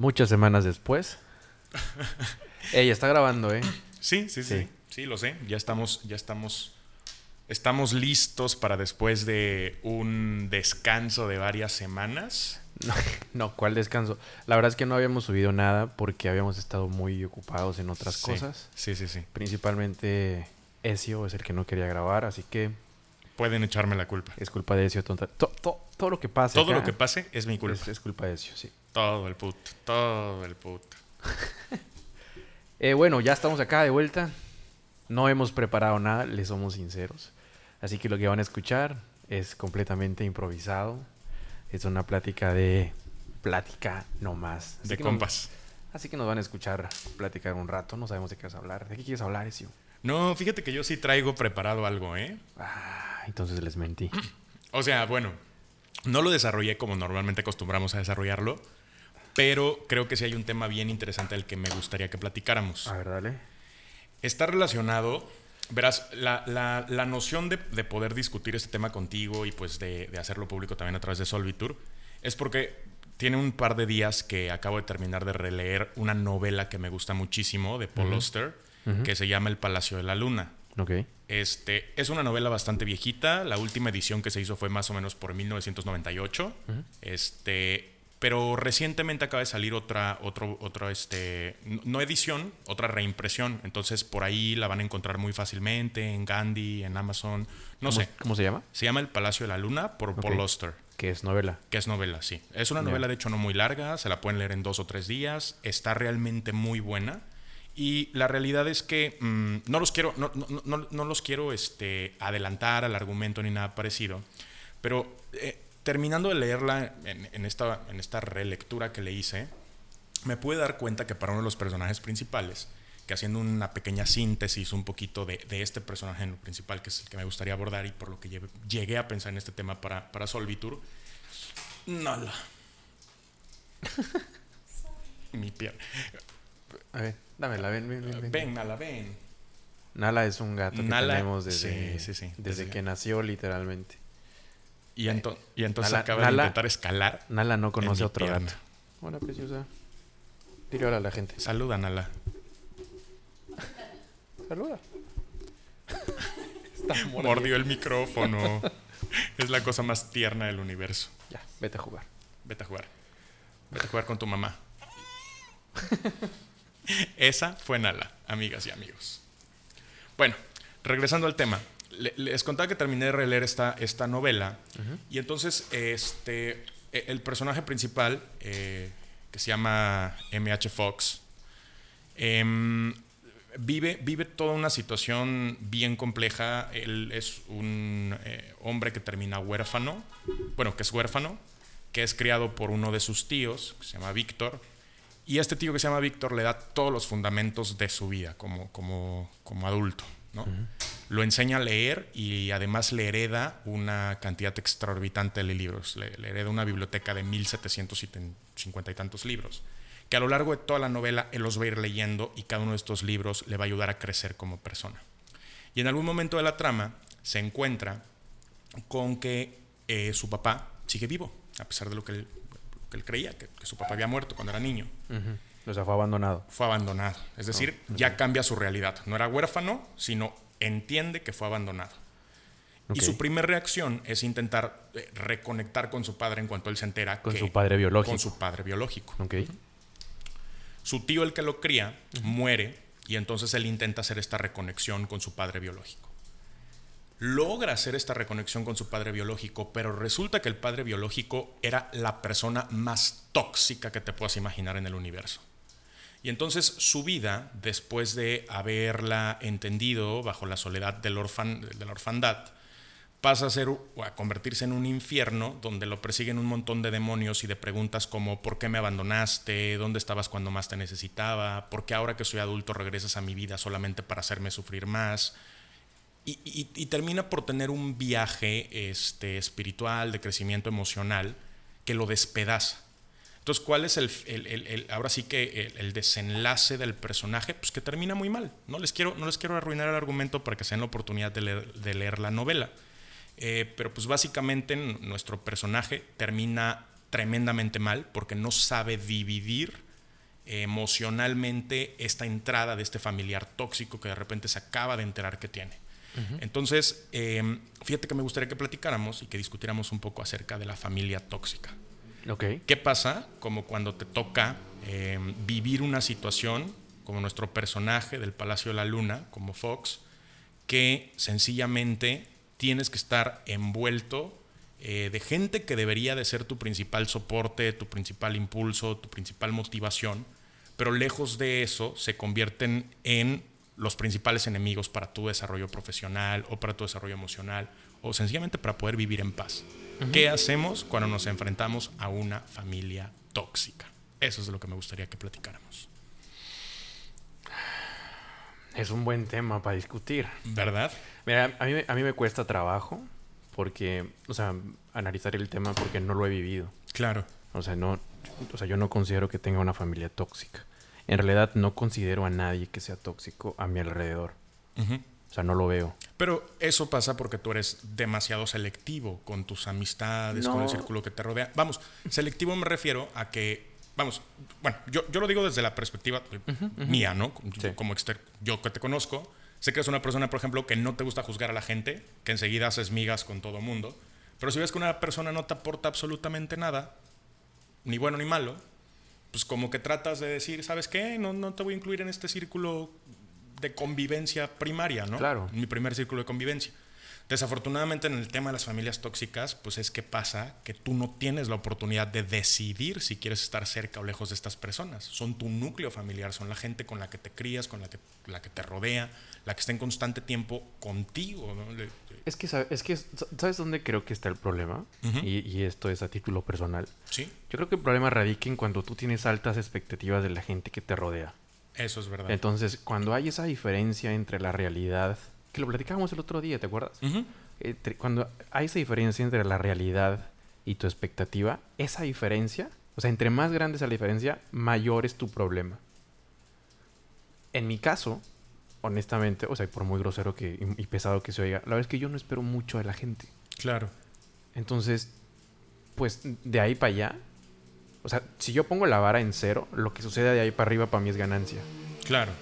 Muchas semanas después. Ella está grabando, ¿eh? Sí, sí, sí, Sí. sí. lo sé. Ya estamos, ya estamos, estamos listos para después de un descanso de varias semanas. No, no, ¿cuál descanso? La verdad es que no habíamos subido nada porque habíamos estado muy ocupados en otras Sí, cosas. Sí, sí, sí. Principalmente Ezio es el que no quería grabar, así que Pueden echarme la culpa. es culpa de Ezio. tonta- to- to- todo lo que pasa. Todo acá lo que pase es mi culpa. es, es culpa de Ezio, sí. Todo el puto, todo el puto. Eh, bueno, ya estamos acá de vuelta. No hemos preparado nada, les somos sinceros. Así que lo que van a escuchar es completamente improvisado. Es una plática de plática nomás. Así De nos- compas. así que nos van a escuchar platicar un rato. No sabemos de qué vas a hablar. ¿De qué quieres hablar, Ezio? No, fíjate que yo sí traigo preparado algo, ¿eh? Ah, entonces les mentí. O sea, bueno, no lo desarrollé como normalmente acostumbramos a desarrollarlo, pero creo que sí hay un tema bien interesante del que me gustaría que platicáramos. A ver, dale. Está relacionado, verás, la, la- la noción de, de poder discutir este tema contigo y pues de, de hacerlo público también a través de Solvitur, es porque tiene un par de días que acabo de terminar de releer una novela que me gusta muchísimo de Paul Auster, que se llama El Palacio de la Luna. Ok. Este, es una novela bastante viejita. La última edición que se hizo fue más o menos por 1998. Este, pero recientemente acaba de salir otra, otro, otro, este, no edición, otra reimpresión. Entonces por ahí la van a encontrar muy fácilmente en Gandhi, en Amazon. No ¿Cómo, sé. ¿Cómo se llama? Se llama El Palacio de la Luna por Ok. Paul Auster. Que es novela. Que es novela, sí. Es una Ya. novela, de hecho, no muy larga. Se la pueden leer en dos o tres días. Está realmente muy buena. Y la realidad es que mm, no los quiero, no, no- no- no los quiero este, adelantar al argumento ni nada parecido. Pero eh, terminando de leerla en, en esta, en esta relectura que le hice, me pude dar cuenta que para uno de los personajes principales, que haciendo una pequeña síntesis un poquito de, de este personaje en lo principal, que es el que me gustaría abordar y por lo que lleve- llegué a pensar en este tema para, para Solvitur, Nala. Mi pierna. A ver, dámela, ven, ven, ven. ven. Ven, Nala, ven. Nala es un gato que Nala, tenemos desde, sí, sí, sí, desde desde- que nació, literalmente. Y, ento- y entonces Nala- acaba Nala- de intentar escalar. Nala no conoce otro pierna. gato. Hola, preciosa. Dile hola a la gente. Saluda, Nala. Saluda. Está. Mordió el micrófono. es la cosa más tierna del universo. Ya, vete a jugar. Vete a jugar. Vete a jugar con tu mamá. Esa fue Nala, amigas y amigos. Bueno, regresando al tema. Le- Les contaba que terminé de releer esta, esta novela. Y entonces, este, e- el personaje principal, eh, que se llama M.H. Fox, em, vive, vive toda una situación bien compleja. Él es un eh, hombre que termina huérfano, bueno, que es huérfano, que es criado por uno de sus tíos, que se llama Víctor. Y este tío que se llama Víctor le da todos los fundamentos de su vida como, como, como adulto. ¿No? Lo enseña a leer y además le hereda una cantidad extraorbitante de libros. Le, le hereda una biblioteca de 1750 y tantos libros que a lo largo de toda la novela él los va a ir leyendo y cada uno de estos libros le va a ayudar a crecer como persona. Y en algún momento de la trama se encuentra con que eh, su papá sigue vivo, a pesar de lo que él, que él creía, que, que su papá había muerto cuando era niño. O sea, fue abandonado. Fue abandonado. Es decir, ya cambia su realidad. No era huérfano, sino entiende que fue abandonado. Y su primera reacción es intentar eh, reconectar con su padre en cuanto él se entera Con que- su padre biológico. Con su padre biológico. Ok. Su tío, el que lo cría, muere y entonces él intenta hacer esta reconexión con su padre biológico. Logra hacer esta reconexión con su padre biológico, pero resulta que el padre biológico era la persona más tóxica que te puedas imaginar en el universo. Y entonces su vida, después de haberla entendido bajo la soledad orfan- de la orfandad, pasa a ser a convertirse en un infierno donde lo persiguen un montón de demonios y de preguntas como ¿por qué me abandonaste? ¿Dónde estabas cuando más te necesitaba? ¿Por qué ahora que soy adulto regresas a mi vida solamente para hacerme sufrir más? Y, y- y termina por tener un viaje este, espiritual, de crecimiento emocional, que lo despedaza. Entonces, ¿cuál es el, el- el- el- ahora sí que el, desenlace del personaje? Pues que termina muy mal. No les quiero, no les quiero arruinar el argumento para que se den la oportunidad de leer, de leer la novela. Eh, pero pues básicamente nuestro personaje termina tremendamente mal porque no sabe dividir emocionalmente esta entrada de este familiar tóxico que de repente se acaba de enterar que tiene. Entonces, em, fíjate que me gustaría que platicáramos y que discutiéramos un poco acerca de la familia tóxica. ¿Qué pasa como cuando te toca em, vivir una situación como nuestro personaje del Palacio de la Luna, como Fox, que sencillamente tienes que estar envuelto eh, de gente que debería de ser tu principal soporte, tu principal impulso, tu principal motivación, pero lejos de eso se convierten en los principales enemigos para tu desarrollo profesional o para tu desarrollo emocional o sencillamente para poder vivir en paz. ¿Qué hacemos cuando nos enfrentamos a una familia tóxica? Eso es de lo que me gustaría que platicáramos. Es un buen tema para discutir. ¿Verdad? Mira, a mí, a mí me cuesta trabajo porque, o sea, analizar el tema porque no lo he vivido. Claro. O sea, no, o sea, yo no considero que tenga una familia tóxica. En realidad no considero a nadie que sea tóxico a mi alrededor. O sea, no lo veo. Pero eso pasa porque tú eres demasiado selectivo con tus amistades, con el círculo que te rodea. Vamos, selectivo me refiero a que, vamos, bueno, yo, yo lo digo desde la perspectiva mía, ¿no? Como yo que te conozco, sé que eres una persona, por ejemplo, que no te gusta juzgar a la gente, que enseguida haces migas con todo mundo. Pero si ves que una persona no te aporta absolutamente nada, ni bueno ni malo, pues como que tratas de decir, ¿sabes qué? No, no te voy a incluir en este círculo de convivencia primaria, ¿no? Claro. Mi primer círculo de convivencia. Desafortunadamente en el tema de las familias tóxicas, pues es que pasa que tú no tienes la oportunidad de decidir si quieres estar cerca o lejos de estas personas. Son tu núcleo familiar, son la gente con la que te crías, con la que, la que te rodea, la que está en constante tiempo contigo. ¿no? Es que, es que, ¿sabes dónde creo que está el problema? y, y, esto es a título personal. Sí. Yo creo que el problema radica en cuando tú tienes altas expectativas de la gente que te rodea. Eso es verdad. Entonces, cuando hay esa diferencia entre la realidad, que lo platicábamos el otro día, ¿te acuerdas? cuando hay esa diferencia entre la realidad y tu expectativa, esa diferencia, o sea, entre más grande es la diferencia, mayor es tu problema. En mi caso, honestamente, o sea, por muy grosero que, y, pesado que se oiga, la verdad es que yo no espero mucho de la gente. Claro. Entonces, pues de ahí para allá, o sea, si yo pongo la vara en cero, lo que sucede de ahí para arriba para mí es ganancia. Claro.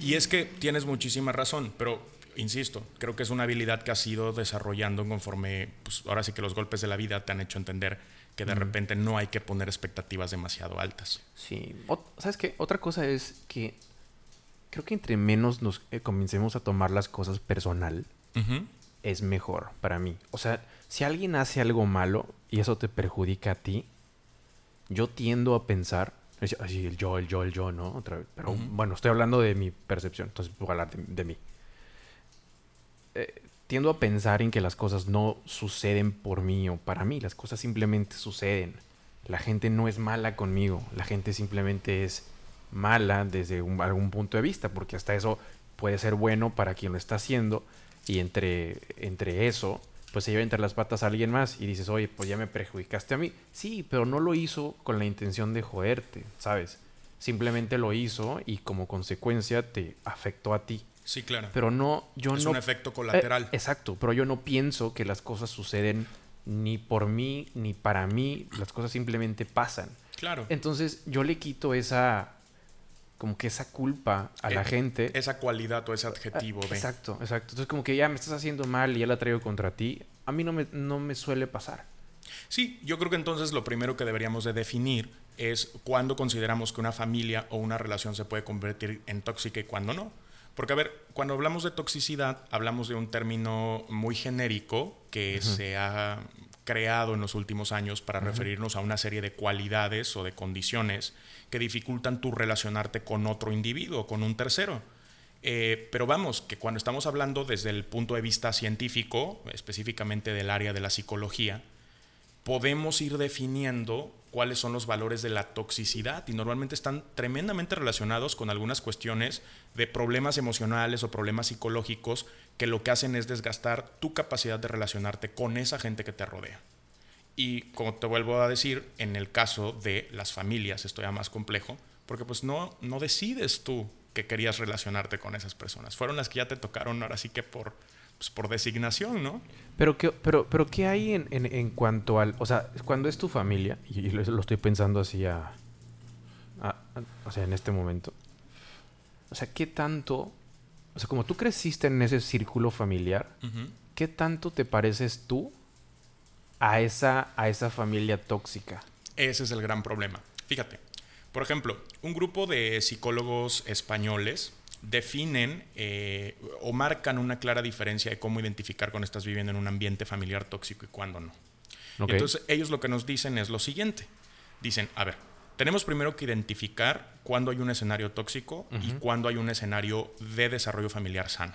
Y es que tienes muchísima razón, pero insisto, creo que es una habilidad que has ido desarrollando conforme, pues ahora sí que los golpes de la vida te han hecho entender que de repente no hay que poner expectativas demasiado altas. Sí. ¿Sabes qué? Otra cosa es que creo que entre menos nos eh, comencemos a tomar las cosas personal, es mejor para mí. O sea, si alguien hace algo malo y eso te perjudica a ti, yo tiendo a pensar, así el yo, el yo, el yo, ¿no? Otra vez. Pero bueno, estoy hablando de mi percepción, entonces voy a hablar de, mí. Eh, tiendo a pensar en que las cosas no suceden por mí o para mí, las cosas simplemente suceden. La gente no es mala conmigo, la gente simplemente es mala desde algún punto de vista, porque hasta eso puede ser bueno para quien lo está haciendo y entre, entre eso, pues se lleva entre las patas a alguien más y dices, oye, pues ya me perjudicaste a mí. Sí, pero no lo hizo con la intención de joderte, ¿sabes? Simplemente lo hizo y como consecuencia te afectó a ti. Sí, claro. Pero no, yo es no... un efecto colateral. Eh, exacto, pero yo no pienso que las cosas suceden ni por mí ni para mí, las cosas simplemente pasan. Claro. Entonces yo le quito esa como que esa culpa a la eh, gente. Esa cualidad o ese adjetivo. de... Exacto, exacto. Entonces como que ya me estás haciendo mal y ya la traigo contra ti. A mí no me, no me suele pasar. Sí, yo creo que entonces lo primero que deberíamos de definir es cuándo consideramos que una familia o una relación se puede convertir en tóxica y cuándo no. Porque, a ver, cuando hablamos de toxicidad, hablamos de un término muy genérico que se ha creado en los últimos años para referirnos a una serie de cualidades o de condiciones que dificultan tu relacionarte con otro individuo, con un tercero. Eh, pero vamos, que cuando estamos hablando desde el punto de vista científico, específicamente del área de la psicología, podemos ir definiendo cuáles son los valores de la toxicidad y normalmente están tremendamente relacionados con algunas cuestiones de problemas emocionales o problemas psicológicos que lo que hacen es desgastar tu capacidad de relacionarte con esa gente que te rodea. Y como te vuelvo a decir, en el caso de las familias esto ya más complejo, porque pues no, no decides tú que querías relacionarte con esas personas. Fueron las que ya te tocaron ahora sí que por, pues, por designación, ¿no? Pero ¿qué, pero, pero ¿qué hay en, en, en cuanto al... O sea, cuando es tu familia, y lo, estoy pensando así a, ah, o sea, en este momento. O sea, ¿qué tanto, o sea, como tú creciste en ese círculo familiar, ¿qué tanto te pareces tú a esa, a esa familia tóxica? Ese es el gran problema. Fíjate, por ejemplo, un grupo de psicólogos españoles definen eh, o marcan una clara diferencia de cómo identificar cuando estás viviendo en un ambiente familiar tóxico y cuándo no. Entonces, ellos lo que nos dicen es lo siguiente. Dicen, a ver, tenemos primero que identificar cuándo hay un escenario tóxico y cuándo hay un escenario de desarrollo familiar sano.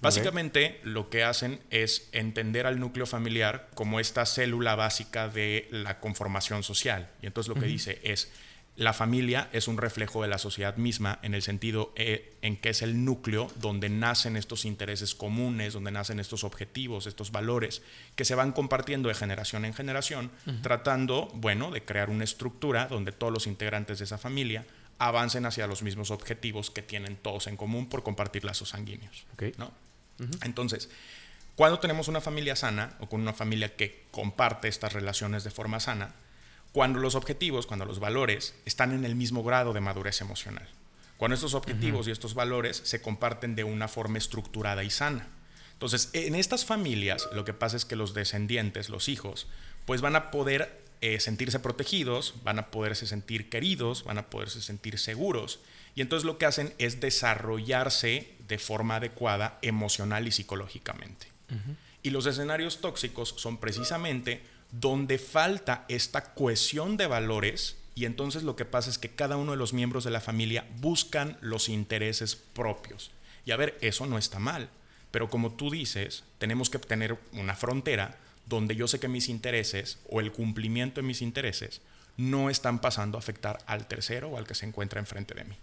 Básicamente lo que hacen es entender al núcleo familiar como esta célula básica de la conformación social. Y entonces lo que dice es, la familia es un reflejo de la sociedad misma en el sentido eh, en que es el núcleo donde nacen estos intereses comunes, donde nacen estos objetivos, estos valores que se van compartiendo de generación en generación, tratando, bueno, de crear una estructura donde todos los integrantes de esa familia avancen hacia los mismos objetivos que tienen todos en común por compartir lazos sanguíneos. ¿no? Entonces, cuando tenemos una familia sana o con una familia que comparte estas relaciones de forma sana, cuando los objetivos, cuando los valores están en el mismo grado de madurez emocional. Cuando estos objetivos y estos valores se comparten de una forma estructurada y sana. Entonces, en estas familias lo que pasa es que los descendientes, los hijos, pues van a poder eh, sentirse protegidos, van a poderse sentir queridos, van a poderse sentir seguros. Y entonces lo que hacen es desarrollarse de forma adecuada emocional y psicológicamente. Y los escenarios tóxicos son precisamente donde falta esta cohesión de valores y entonces lo que pasa es que cada uno de los miembros de la familia buscan los intereses propios. Y a ver, eso no está mal, pero como tú dices, tenemos que tener una frontera donde yo sé que mis intereses o el cumplimiento de mis intereses no están pasando a afectar al tercero o al que se encuentra enfrente de mí.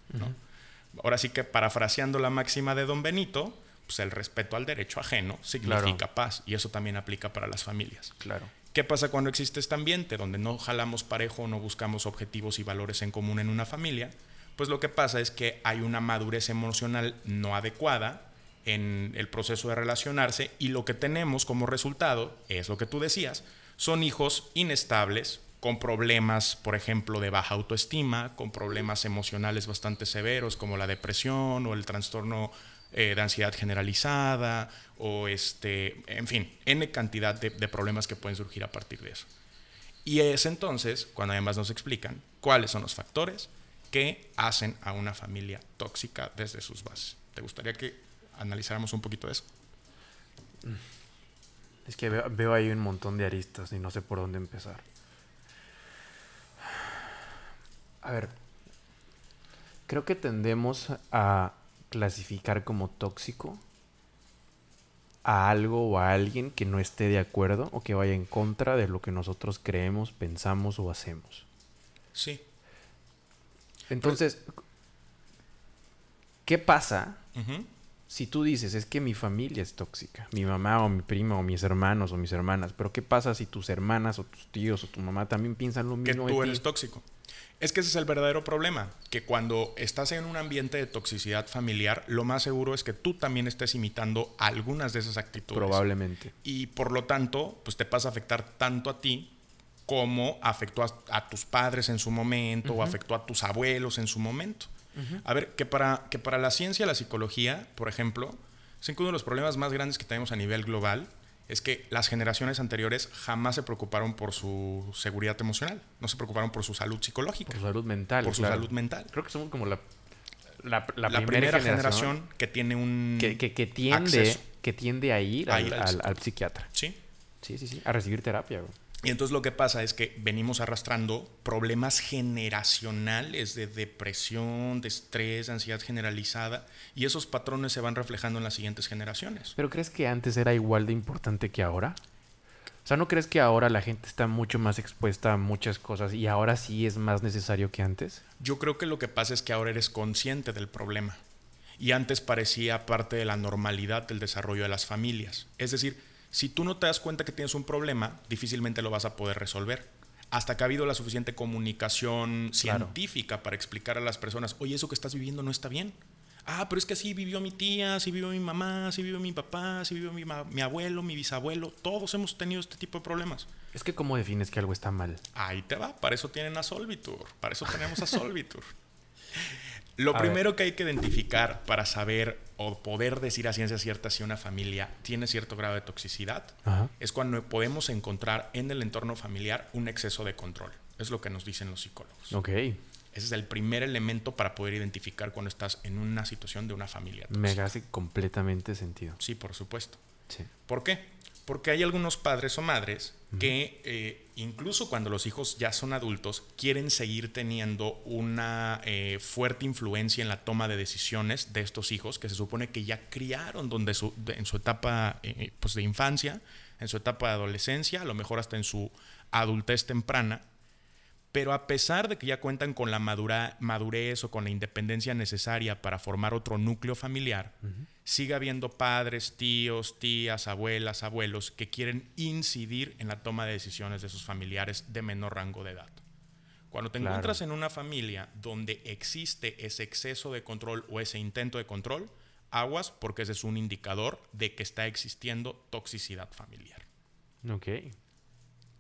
Ahora sí que parafraseando la máxima de don Benito, pues el respeto al derecho ajeno significa paz y eso también aplica para las familias. Claro. ¿Qué pasa cuando existe este ambiente donde no jalamos parejo, no buscamos objetivos y valores en común en una familia? Pues lo que pasa es que hay una madurez emocional no adecuada en el proceso de relacionarse y lo que tenemos como resultado es lo que tú decías, son hijos inestables, con problemas, por ejemplo, de baja autoestima, con problemas emocionales bastante severos como la depresión o el trastorno eh, de ansiedad generalizada o este, en fin, n cantidad de, problemas que pueden surgir a partir de eso. Y es entonces cuando además nos explican cuáles son los factores que hacen a una familia tóxica desde sus bases. ¿Te gustaría que analizáramos un poquito eso? Es que veo ahí un montón de aristas y no sé por dónde empezar. A ver, creo que tendemos a clasificar como tóxico a algo o a alguien que no esté de acuerdo o que vaya en contra de lo que nosotros creemos, pensamos o hacemos. Sí. Entonces, ¿qué pasa si tú dices, es que mi familia es tóxica? Mi mamá o mi prima o mis hermanos o mis hermanas. Pero ¿qué pasa si tus hermanas o tus tíos o tu mamá también piensan lo mismo? Que tú eres tóxico. Es que ese es el verdadero problema, que cuando estás en un ambiente de toxicidad familiar, lo más seguro es que tú también estés imitando algunas de esas actitudes. Probablemente. Y por lo tanto, pues te pasa a afectar tanto a ti como afectó a, tus padres en su momento o afectó a tus abuelos en su momento. A ver, que para, que para la ciencia, la psicología, por ejemplo, es uno de los problemas más grandes que tenemos a nivel global es que las generaciones anteriores jamás se preocuparon por su seguridad emocional, no se preocuparon por su salud psicológica. Por su salud mental. Por su salud mental. Creo que somos como la, la, primera, generación, que tiene un... Que, que, tiende, que tiende a ir, al, al, psiquiatra. Sí. Sí, sí, sí. A recibir terapia. Y entonces lo que pasa es que venimos arrastrando problemas generacionales de depresión, de estrés, de ansiedad generalizada, y esos patrones se van reflejando en las siguientes generaciones. ¿Pero crees que antes era igual de importante que ahora? O sea, ¿no crees que ahora la gente está mucho más expuesta a muchas cosas y ahora sí es más necesario que antes? Yo creo que lo que pasa es que ahora eres consciente del problema. Y antes parecía parte de la normalidad del desarrollo de las familias. Es decir, si tú no te das cuenta que tienes un problema, difícilmente lo vas a poder resolver. Hasta que ha habido la suficiente comunicación científica para explicar a las personas, oye, eso que estás viviendo no está bien. Ah, pero es que así vivió mi tía, así vivió mi mamá, así vivió mi papá, así vivió mi, mi abuelo, mi bisabuelo. Todos hemos tenido este tipo de problemas. Es que ¿cómo defines que algo está mal? Ahí te va, para eso tienen a Solvitur, para eso tenemos a Solvitur. Lo primero que hay que identificar para saber o poder decir a ciencia cierta si una familia tiene cierto grado de toxicidad es cuando podemos encontrar en el entorno familiar un exceso de control. Es lo que nos dicen los psicólogos. Ok. Ese es el primer elemento para poder identificar cuando estás en una situación de una familia. Tóxica. Me hace completamente sentido. Sí, por supuesto. Sí. ¿Por qué? Porque hay algunos padres o madres que eh, incluso cuando los hijos ya son adultos, quieren seguir teniendo una eh, fuerte influencia en la toma de decisiones de estos hijos que se supone que ya criaron donde en su etapa eh, pues de infancia, en su etapa de adolescencia, a lo mejor hasta en su adultez temprana. Pero a pesar de que ya cuentan con la madurez o con la independencia necesaria para formar otro núcleo familiar, sigue habiendo padres, tíos, tías, abuelas, abuelos que quieren incidir en la toma de decisiones de sus familiares de menor rango de edad. Cuando te encuentras en una familia donde existe ese exceso de control o ese intento de control, aguas porque ese es un indicador de que está existiendo toxicidad familiar. Ok.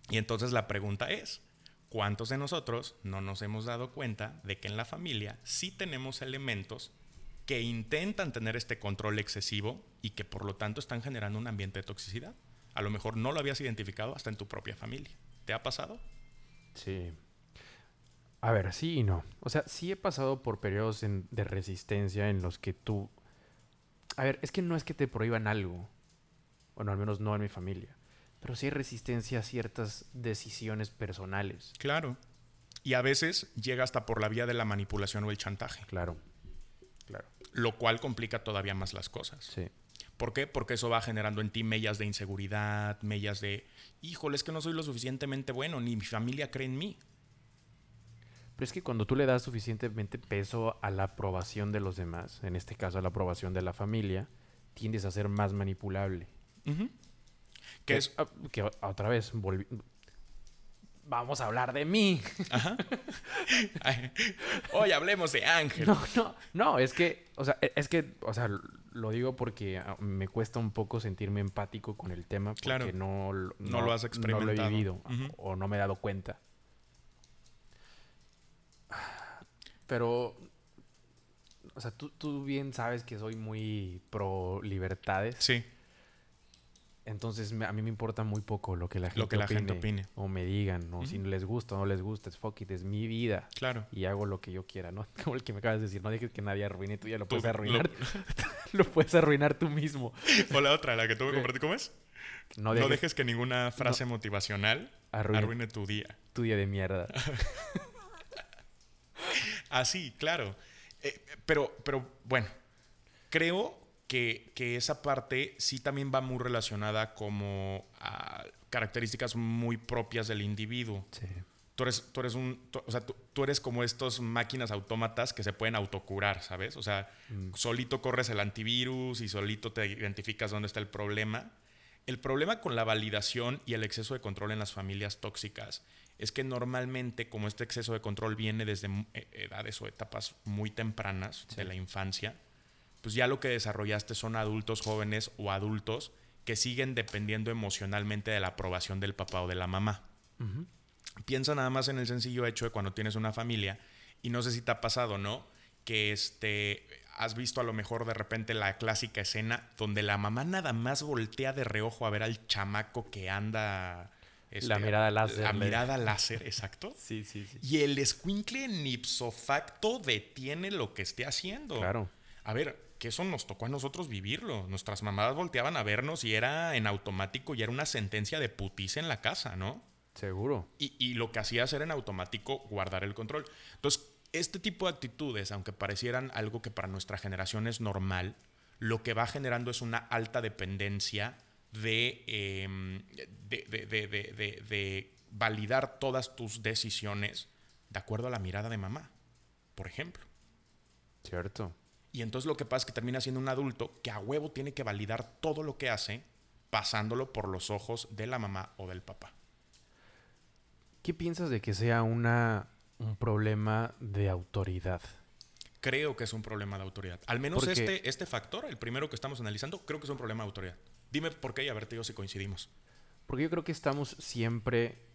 Y entonces la pregunta es, ¿Cuántos de nosotros no nos hemos dado cuenta de que en la familia sí tenemos elementos que intentan tener este control excesivo y que por lo tanto están generando un ambiente de toxicidad? A lo mejor no lo habías identificado hasta en tu propia familia. ¿Te ha pasado? Sí. A ver, sí y no. O sea, sí he pasado por periodos de resistencia en los que tú... A ver, es que no es que te prohíban algo. Bueno, al menos no en mi familia pero sí hay resistencia a ciertas decisiones personales. Claro. Y a veces llega hasta por la vía de la manipulación o el chantaje. Claro. Claro. Lo cual complica todavía más las cosas. Sí. ¿Por qué? Porque eso va generando en ti mellas de inseguridad, mellas de, híjole, es que no soy lo suficientemente bueno, ni mi familia cree en mí. Pero es que cuando tú le das suficientemente peso a la aprobación de los demás, en este caso a la aprobación de la familia, tiendes a ser más manipulable. Que, es. Que otra vez Vamos a hablar de mí. Ajá. Hoy hablemos de Ángel. No, no, no, es que, o sea, e, es que, o sea, lo digo porque ah, me cuesta un poco sentirme empático con el tema porque no, no, lo has experimentado. No lo he vivido o no me he dado cuenta. Pero, o sea, tú, tú bien sabes que soy muy pro libertades. Sí. Entonces a mí me importa muy poco lo que la gente, lo que la opine, gente opine. O me digan, o si les gusta o no les gusta, es fuck it, es mi vida. Claro. Y hago lo que yo quiera, ¿no? Como el que me acabas de decir, no dejes que nadie arruine, tú ya lo puedes arruinar. Lo... puedes arruinar tú mismo. O la otra, la que tú me compartí, ¿cómo es? No dejes, que ninguna frase motivacional arruine, tu día. Tu día de mierda. Así, claro. Eh, pero, pero bueno, creo que, esa parte sí también va muy relacionada como a características muy propias del individuo. Sí. Tú eres, tú eres un, o sea, tú, eres como estos máquinas autómatas que se pueden autocurar, ¿sabes? O sea, mm. solito corres el antivirus y solito te identificas dónde está el problema. El problema con la validación y el exceso de control en las familias tóxicas es que normalmente, como este exceso de control viene desde eh, edades o etapas muy tempranas de la infancia, pues ya lo que desarrollaste son adultos jóvenes o adultos que siguen dependiendo emocionalmente de la aprobación del papá o de la mamá. Piensa nada más en el sencillo hecho de cuando tienes una familia y no sé si te ha pasado, ¿no? Que este has visto a lo mejor de repente la clásica escena donde la mamá nada más voltea de reojo a ver al chamaco que anda este, la mirada láser. La mirada láser, exacto. sí, sí, sí. Y el escuincle en ipso facto detiene lo que esté haciendo. Claro. A ver, que eso nos tocó a nosotros vivirlo. Nuestras mamás volteaban a vernos y era en automático y era una sentencia de putiza en la casa, ¿no? Seguro. Y, lo que hacía era en automático guardar el control. Entonces, este tipo de actitudes, aunque parecieran algo que para nuestra generación es normal, lo que va generando es una alta dependencia de, em, de validar todas tus decisiones de acuerdo a la mirada de mamá, por ejemplo. Cierto. Y entonces lo que pasa es que termina siendo un adulto que a huevo tiene que validar todo lo que hace pasándolo por los ojos de la mamá o del papá. ¿Qué piensas de que sea una, un problema de autoridad? creo que es un problema de autoridad. Al menos este, este factor, el primero que estamos analizando, creo que es un problema de autoridad. Dime por qué y a ver, te digo si coincidimos. Porque yo creo que estamos siempre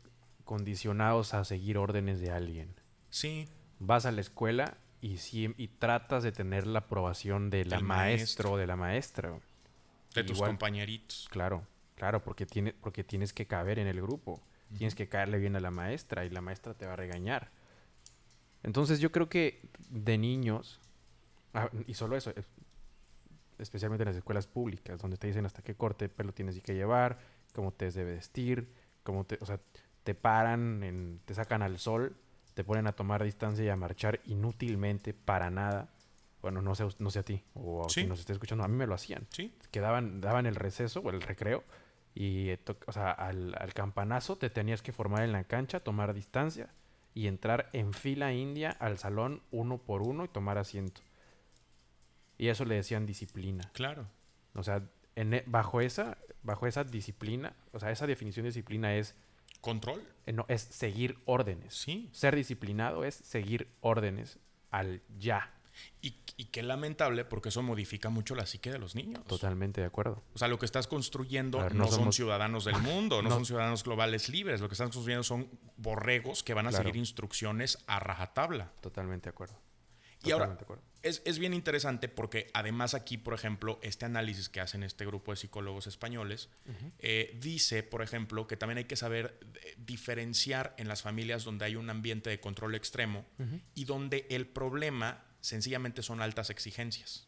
condicionados a seguir órdenes de alguien. Sí. Vas a la escuela y, y tratas de tener la aprobación de la maestro o de la maestra. De tus compañeritos. Claro, claro, porque, tiene, porque tienes que caber en el grupo. Tienes que caerle bien a la maestra y la maestra te va a regañar. Entonces yo creo que de niños, ah, y solo eso, especialmente en las escuelas públicas, donde te dicen hasta qué corte de pelo tienes que llevar, cómo te debe vestir, cómo te, o sea, te paran, te sacan al sol, te ponen a tomar distancia y a marchar inútilmente para nada. Bueno, no sé, no sé a ti o a quien nos esté escuchando, a mí me lo hacían. Sí. Quedaban, daban el receso o el recreo y, o sea, al, al campanazo te tenías que formar en la cancha, tomar distancia y entrar en fila india al salón uno por uno y tomar asiento. Y eso le decían disciplina. Claro. O sea, en, e, bajo, esa, bajo esa disciplina, o sea, esa definición de disciplina es... ¿Control? Eh, no, es seguir órdenes. Sí. Ser disciplinado es seguir órdenes al ya. Y, qué lamentable porque eso modifica mucho la psique de los niños. Totalmente de acuerdo. O sea, lo que estás construyendo no, son ciudadanos del mundo, no, son ciudadanos globales libres. Lo que estás construyendo son borregos que van a seguir instrucciones a rajatabla. Totalmente de acuerdo. Y ahora, es, bien interesante porque además aquí, por ejemplo, este análisis que hacen este grupo de psicólogos españoles eh, dice, por ejemplo, que también hay que saber eh, diferenciar en las familias donde hay un ambiente de control extremo y donde el problema sencillamente son altas exigencias.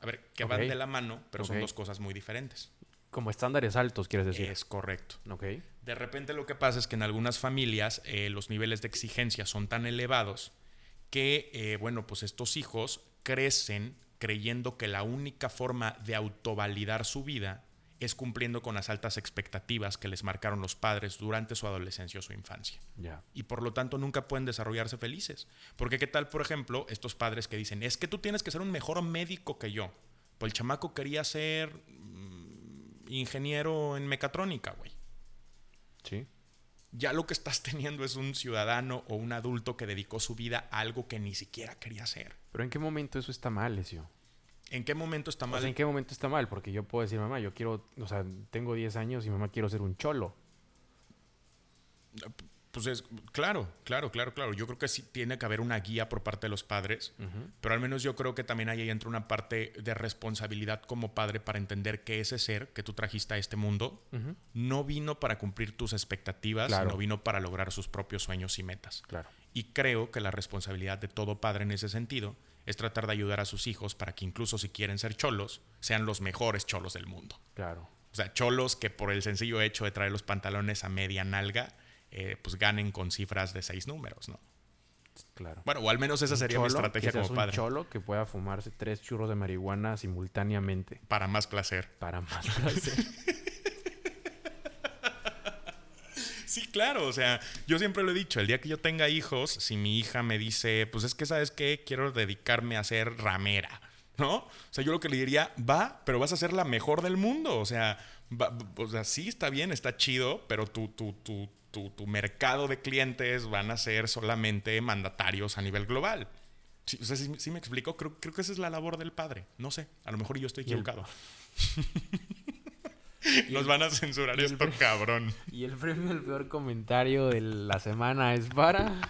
A ver, que van de la mano, pero son dos cosas muy diferentes. Como estándares altos, quieres decir. Es correcto. Ok. De repente lo que pasa es que en algunas familias eh, los niveles de exigencia son tan elevados que, eh, bueno, pues estos hijos crecen creyendo que la única forma de autovalidar su vida es cumpliendo con las altas expectativas que les marcaron los padres durante su adolescencia o su infancia. Y por lo tanto nunca pueden desarrollarse felices. Porque qué tal, por ejemplo, estos padres que dicen, es que tú tienes que ser un mejor médico que yo. Pues el chamaco quería ser mm, ingeniero en mecatrónica, güey. Sí. Ya lo que estás teniendo es un ciudadano o un adulto que dedicó su vida a algo que ni siquiera quería hacer. Pero ¿en qué momento eso está mal, Lesio? ¿En qué momento está mal? ¿En qué momento está mal? Porque yo puedo decir, mamá, yo quiero, o sea, tengo 10 años y mamá quiero ser un cholo. Pues es, claro, claro, claro, claro. Yo creo que sí tiene que haber una guía por parte de los padres, pero al menos yo creo que también ahí entra una parte de responsabilidad como padre para entender que ese ser que tú trajiste a este mundo no vino para cumplir tus expectativas, sino vino para lograr sus propios sueños y metas. Claro. Y creo que la responsabilidad de todo padre en ese sentido es tratar de ayudar a sus hijos para que incluso si quieren ser cholos, sean los mejores cholos del mundo. Claro. O sea, cholos que por el sencillo hecho de traer los pantalones a media nalga, eh, pues ganen con cifras de seis números, ¿no? Claro. Bueno, o al menos esa sería mi estrategia como padre. Un cholo que pueda fumarse tres churros de marihuana simultáneamente. Para más placer. Para más placer. Sí, claro, o sea, yo siempre lo he dicho, el día que yo tenga hijos, si mi hija me dice, pues es que, ¿sabes qué? Quiero dedicarme a ser ramera, ¿no? O sea, yo lo que le diría, va, pero vas a ser la mejor del mundo, o sea, o sea sí está bien, está chido, pero tu, tu, tu, tu, mercado de clientes van a ser solamente mandatarios a nivel global. Sí, o sea, si, me explico, creo, creo, que esa es la labor del padre. No sé, a lo mejor yo estoy equivocado. Nos van a censurar esto, cabrón. Y el premio al peor comentario de la semana es para.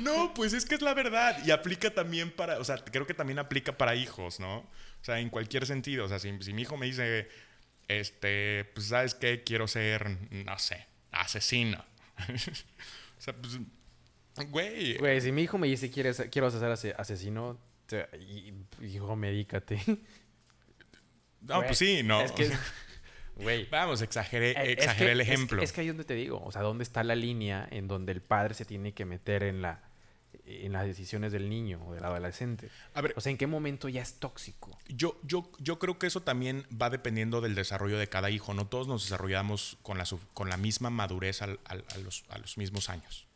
No, pues es que es la verdad. Y aplica también para. O sea, creo que también aplica para hijos, ¿no? O sea, en cualquier sentido. O sea, si, mi hijo me dice, este, pues, ¿sabes qué? Quiero ser, no sé, asesino. o sea, pues. Güey. Güey, si mi hijo me dice, ¿quieres, quiero ser asesino? hijo, medícate. No, pues sí, no. Es que. Güey. Vamos, exageré, eh, exageré el ejemplo. Es, que ahí es donde te digo. O sea, ¿dónde está la línea en donde el padre se tiene que meter en la en las decisiones del niño o del adolescente. A ver, o sea, ¿en qué momento ya es tóxico? Yo, yo, yo creo que eso también va dependiendo del desarrollo de cada hijo. No todos nos desarrollamos con la, con la misma madurez a, los, a los mismos años.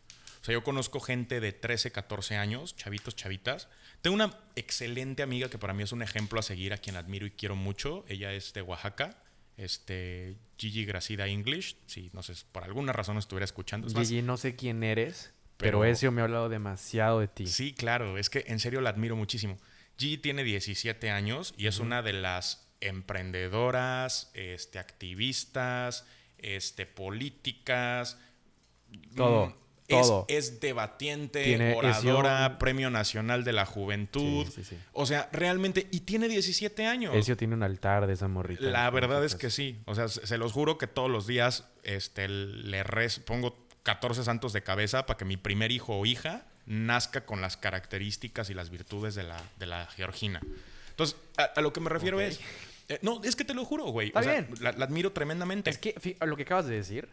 O sea, yo conozco gente de 13, 14 años, chavitos, chavitas, tengo una excelente amiga que para mí es un ejemplo a seguir, a quien admiro y quiero mucho. Ella es de Oaxaca, este, Gigi Gracida English. Si no sé, por alguna razón estuviera escuchando. Gigi, no sé quién eres, Pero, Ezio me ha hablado demasiado de ti. Sí, claro, es que en serio la admiro muchísimo. Gigi tiene 17 años y es una de las emprendedoras, este, activistas, este, políticas. Todo. mm, todo. Es, es debatiente, Tiene- oradora, Ezio- Premio Nacional de la Juventud. Sí, sí, sí. O sea, realmente, y tiene 17 años. Ezio tiene un altar de esa morrita. La verdad es que sí. O sea, se los juro que todos los días este, le rez, pongo 14 santos de cabeza para que mi primer hijo o hija nazca con las características y las virtudes de la, de la Georgina. Entonces, a, a lo que me refiero es... eh, no, es que te lo juro, güey. Está O sea, bien. La, la admiro tremendamente. Es que lo que acabas de decir,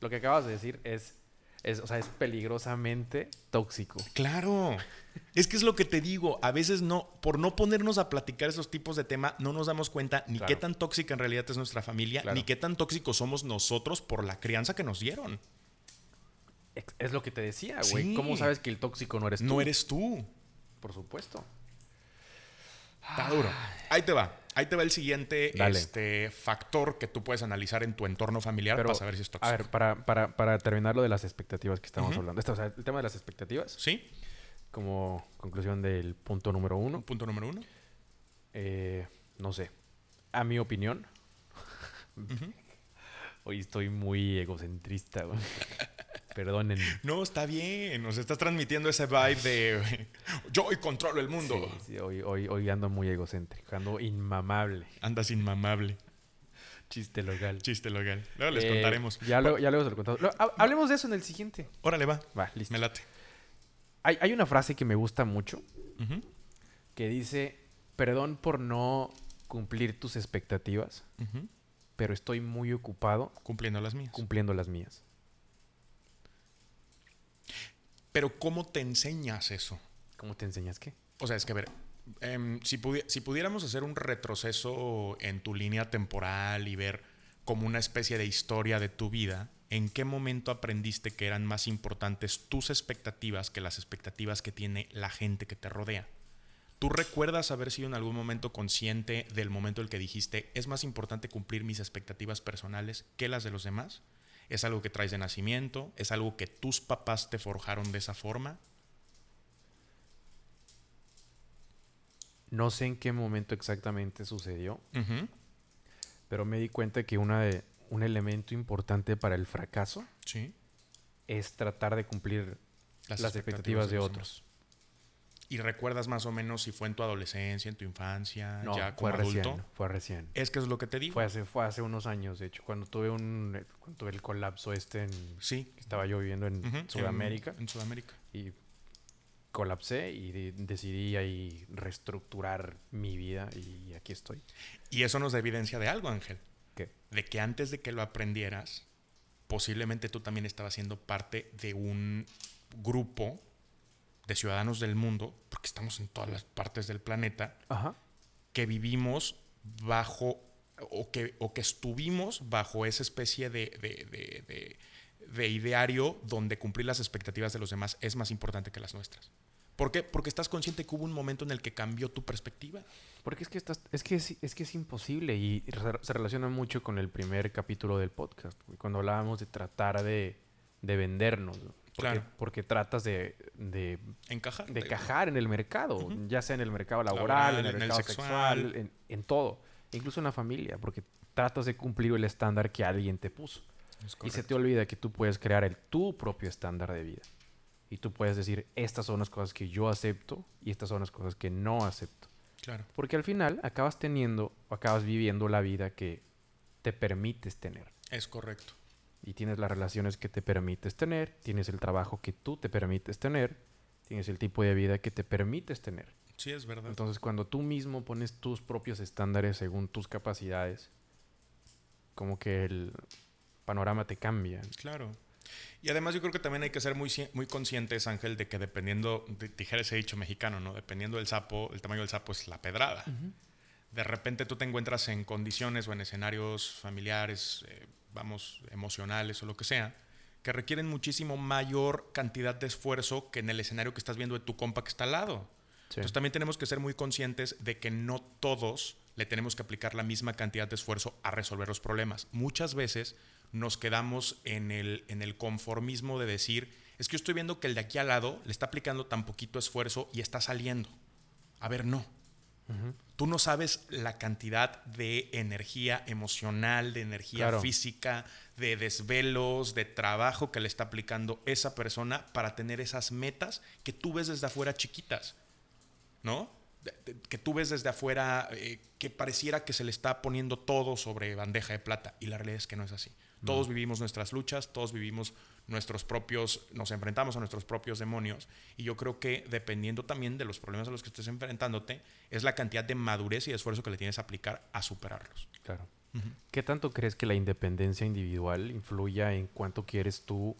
lo que acabas de decir es, es, o sea, es peligrosamente tóxico. Claro. Es que es lo que te digo. A veces no, por no ponernos a platicar esos tipos de tema, no nos damos cuenta ni Claro. qué tan tóxica en realidad es nuestra familia, Claro. ni qué tan tóxicos somos nosotros por la crianza que nos dieron. Es lo que te decía, güey. Sí. ¿Cómo sabes que el tóxico no eres tú? No eres tú. Por supuesto. Está duro. Ahí te va. Ahí te va el siguiente Dale. este, factor que tú puedes analizar en tu entorno familiar Pero, para saber si es tóxico. A ver, para, para, para terminar lo de las expectativas que estamos hablando. Esto, o sea, el tema de las expectativas, ¿Sí? como conclusión del punto número uno, Punto número uno. eh, no sé. A mi opinión, hoy estoy muy egocentrista, güey. Perdónenme. No, está bien. Nos estás transmitiendo ese vibe de yo hoy controlo el mundo. Sí, sí, hoy, hoy, hoy ando muy egocéntrico, ando inmamable. Andas inmamable. Chiste local. Chiste local. Luego les Eh, contaremos. Ya, luego- ya luego se lo contamos. Lo- ha- Hablemos de eso en el siguiente. Órale, va. Va, listo. Me late. Hay, hay una frase que me gusta mucho que dice, perdón por no cumplir tus expectativas, pero estoy muy ocupado Cumpliendo las mías. cumpliendo las mías. Pero ¿cómo te enseñas eso? ¿Cómo te enseñas qué? O sea, es que a ver, em, si, pudi- si pudiéramos hacer un retroceso en tu línea temporal y ver como una especie de historia de tu vida, ¿en qué momento aprendiste que eran más importantes tus expectativas que las expectativas que tiene la gente que te rodea? ¿Tú recuerdas haber sido en algún momento consciente del momento en el que dijiste, es más importante cumplir mis expectativas personales que las de los demás? ¿Es algo que traes de nacimiento? ¿Es algo que tus papás te forjaron de esa forma? No sé en qué momento exactamente sucedió, pero me di cuenta que una de, un elemento importante para el fracaso Sí. es tratar de cumplir las, expectativas, de, los otros. ¿Y recuerdas más o menos si fue en tu adolescencia, en tu infancia, No, ya fue como adulto? recién, fue recién. Es que es lo que te digo. Fue hace, fue hace unos años, de hecho, cuando tuve un cuando tuve el colapso este en Sí. que estaba yo viviendo en Sudamérica En, en Sudamérica. y colapsé y de- decidí ahí reestructurar mi vida y aquí estoy. Y eso nos da evidencia de algo, Ángel. ¿Qué? De que antes de que lo aprendieras, posiblemente tú también estabas siendo parte de un grupo de ciudadanos del mundo, porque estamos en todas las partes del planeta, Ajá. que vivimos bajo o que, o que estuvimos bajo esa especie de, de- de- de- de ideario donde cumplir las expectativas de los demás es más importante que las nuestras. ¿Por qué? Porque estás consciente que hubo un momento en el que cambió tu perspectiva. Porque es que estás, es que es, es que es imposible y se relaciona mucho con el primer capítulo del podcast, cuando hablábamos de tratar de, de vendernos, ¿no? Porque, Claro. porque tratas de, de, Encajar. de en el mercado, ya sea en el mercado laboral, Laboral, en el en el mercado sexual. sexual, en, en todo, incluso en la familia, porque tratas de cumplir el estándar que alguien te puso. Y se te olvida que tú puedes crear el, tu propio estándar de vida. Y tú puedes decir, estas son las cosas que yo acepto y estas son las cosas que no acepto. Claro. Porque al final acabas teniendo o acabas viviendo la vida que te permites tener. Es correcto. Y tienes las relaciones que te permites tener, tienes el trabajo que tú te permites tener, tienes el tipo de vida que te permites tener. Sí, es verdad. Entonces cuando tú mismo pones tus propios estándares según tus capacidades, como que el panorama te cambia. Claro. Y además yo creo que también hay que ser muy, muy conscientes, Ángel, de que dependiendo, de, dijera ese dicho mexicano, ¿no? Dependiendo del sapo, el tamaño del sapo es la pedrada. De repente tú te encuentras en condiciones o en escenarios familiares, eh, vamos, emocionales o lo que sea, que requieren muchísimo mayor cantidad de esfuerzo que en el escenario que estás viendo de tu compa que está al lado. Sí. Entonces también tenemos que ser muy conscientes de que no todos le tenemos que aplicar la misma cantidad de esfuerzo a resolver los problemas. Muchas veces nos quedamos en el, en el conformismo de decir, es que yo estoy viendo que el de aquí al lado le está aplicando tan poquito esfuerzo y está saliendo. A ver, no. Tú no sabes la cantidad de energía emocional, de energía física, de desvelos, de trabajo que le está aplicando esa persona para tener esas metas que tú ves desde afuera chiquitas, ¿no? que tú ves desde afuera eh, que pareciera que se le está poniendo todo sobre bandeja de plata y la realidad es que no es así. Todos vivimos nuestras luchas, todos vivimos nuestros propios, nos enfrentamos a nuestros propios demonios y yo creo que dependiendo también de los problemas a los que estés enfrentándote es la cantidad de madurez y de esfuerzo que le tienes a aplicar a superarlos. Claro. ¿Qué tanto crees que la independencia individual influya en cuánto quieres tú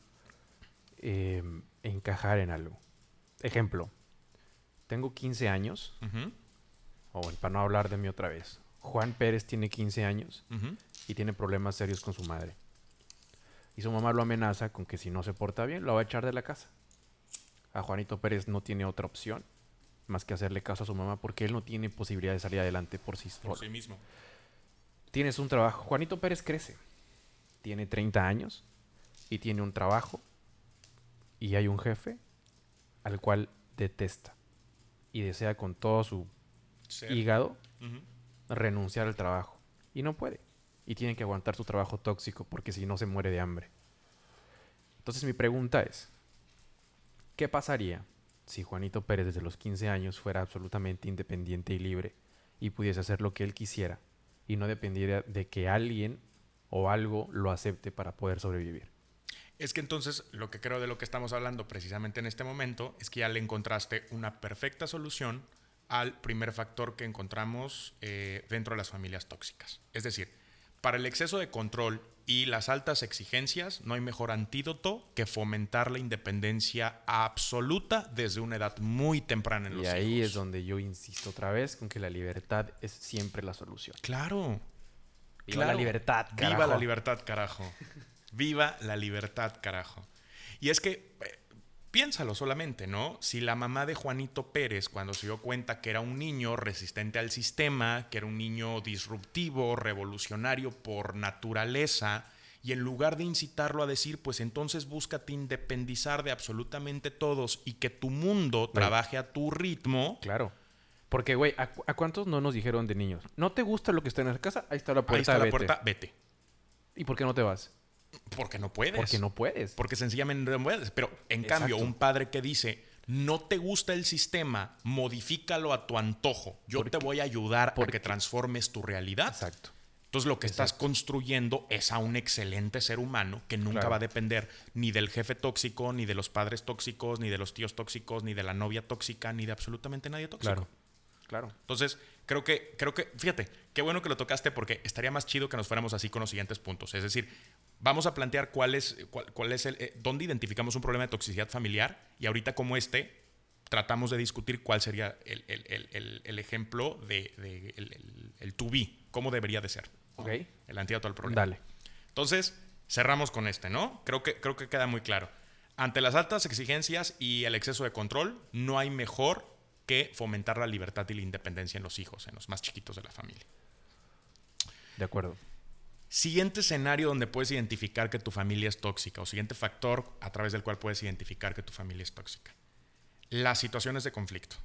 eh, encajar en algo? Ejemplo, tengo 15 años, o para no hablar de mí otra vez, Juan Pérez tiene 15 años y tiene problemas serios con su madre. Y su mamá lo amenaza con que si no se porta bien, lo va a echar de la casa. A Juanito Pérez no tiene otra opción más que hacerle caso a su mamá porque él no tiene posibilidad de salir adelante por sí, por sí mismo. Tienes un trabajo. Juanito Pérez crece. Tiene 30 años y tiene un trabajo y hay un jefe al cual detesta y desea con todo su hígado renunciar al trabajo. Y no puede. Y tiene que aguantar su trabajo tóxico porque si no se muere de hambre. Entonces mi pregunta es, ¿qué pasaría si Juanito Pérez desde los 15 años fuera absolutamente independiente y libre y pudiese hacer lo que él quisiera y no dependiera de que alguien o algo lo acepte para poder sobrevivir? Es que entonces lo que creo de lo que estamos hablando precisamente en este momento es que ya le encontraste una perfecta solución al primer factor que encontramos eh, dentro de las familias tóxicas. Es decir, para el exceso de control y las altas exigencias no hay mejor antídoto que fomentar la independencia absoluta desde una edad muy temprana en los hijos. Y ahí es donde yo insisto otra vez con que la libertad es siempre la solución. Claro. Viva la libertad, carajo. Viva la libertad, carajo. Viva la libertad, carajo. Y es que, eh, piénsalo solamente, ¿no? Si la mamá de Juanito Pérez, cuando se dio cuenta que era un niño resistente al sistema, que era un niño disruptivo, revolucionario por naturaleza, y en lugar de incitarlo a decir, pues entonces búscate independizar de absolutamente todos y que tu mundo trabaje a tu ritmo. Claro. Porque, güey, ¿a, cuántos no nos dijeron de niños? ¿No te gusta lo que está en la casa? Ahí está la puerta. Ahí está la puerta, vete. ¿Y por qué no te vas? Porque no puedes. Porque no puedes. Porque sencillamente no puedes. Pero en cambio, un padre que dice, no te gusta el sistema, modifícalo a tu antojo. Yo te voy a ayudar a que transformes tu realidad. Exacto. Entonces lo que estás construyendo es a un excelente ser humano que nunca va a depender ni del jefe tóxico, ni de los padres tóxicos, ni de los tíos tóxicos, ni de la novia tóxica, ni de absolutamente nadie tóxico. Claro. Claro. Entonces, creo que, creo que, fíjate, qué bueno que lo tocaste porque estaría más chido que nos fuéramos así con los siguientes puntos. Es decir, vamos a plantear cuál es, cuál, es el, eh, dónde identificamos un problema de toxicidad familiar y ahorita como este, tratamos de discutir cuál sería el, ejemplo de, el, to be, cómo debería de ser. Ok. El antídoto al problema. Dale. Entonces, cerramos con este, ¿no? Creo que, creo que queda muy claro. Ante las altas exigencias y el exceso de control, no hay mejor que fomentar la libertad y la independencia en los hijos, en los más chiquitos de la familia. De acuerdo. Siguiente escenario donde puedes identificar que tu familia es tóxica o siguiente factor a través del cual puedes identificar que tu familia es tóxica. Las situaciones de conflicto.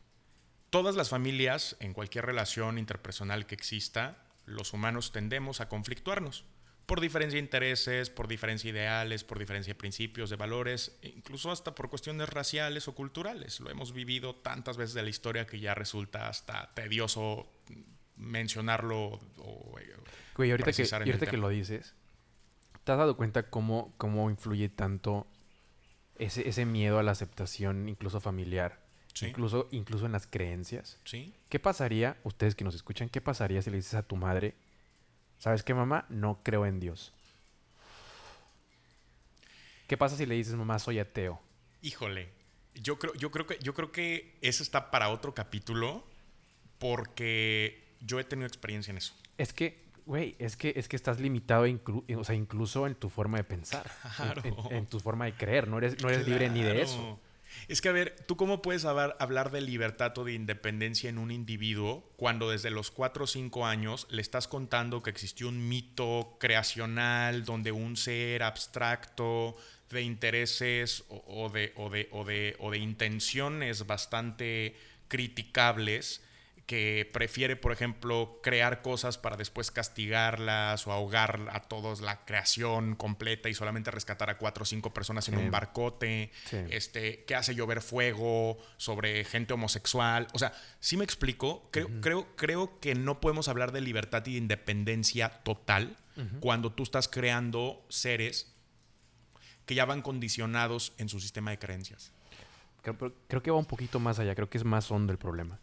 Todas las familias, en cualquier relación interpersonal que exista, los humanos tendemos a conflictuarnos por diferencia de intereses, por diferencia de ideales, por diferencia de principios, de valores, e incluso hasta por cuestiones raciales o culturales. Lo hemos vivido tantas veces de la historia que ya resulta hasta tedioso mencionarlo o Güey, ahorita, que, ahorita que lo dices, ¿te has dado cuenta cómo, cómo influye tanto ese, ese miedo a la aceptación, incluso familiar? Incluso, incluso en las creencias. Sí. ¿Qué pasaría, ustedes que nos escuchan, qué pasaría si le dices a tu madre, ¿Sabes qué, mamá? No creo en Dios. ¿Qué pasa si le dices, mamá, soy ateo? Híjole, yo creo, yo creo que, yo creo que eso está para otro capítulo porque yo he tenido experiencia en eso. Es que, güey, es que, es que estás limitado o sea, incluso en tu forma de pensar. En, tu forma de creer. No eres, no eres libre ni de eso. Es que, a ver, ¿tú cómo puedes hablar, hablar, de libertad o de independencia en un individuo cuando desde los 4 o 5 años le estás contando que existió un mito creacional donde un ser abstracto de intereses o, de, o, de, o, de, o de intenciones bastante criticables que prefiere, por ejemplo, crear cosas para después castigarlas o ahogar a todos la creación completa y solamente rescatar a cuatro o cinco personas en un barcote, este, que hace llover fuego sobre gente homosexual. O sea, sí me explico, creo, creo, creo que no podemos hablar de libertad y de independencia total cuando tú estás creando seres que ya van condicionados en su sistema de creencias. Creo, creo que va un poquito más allá, creo que es más hondo el problema.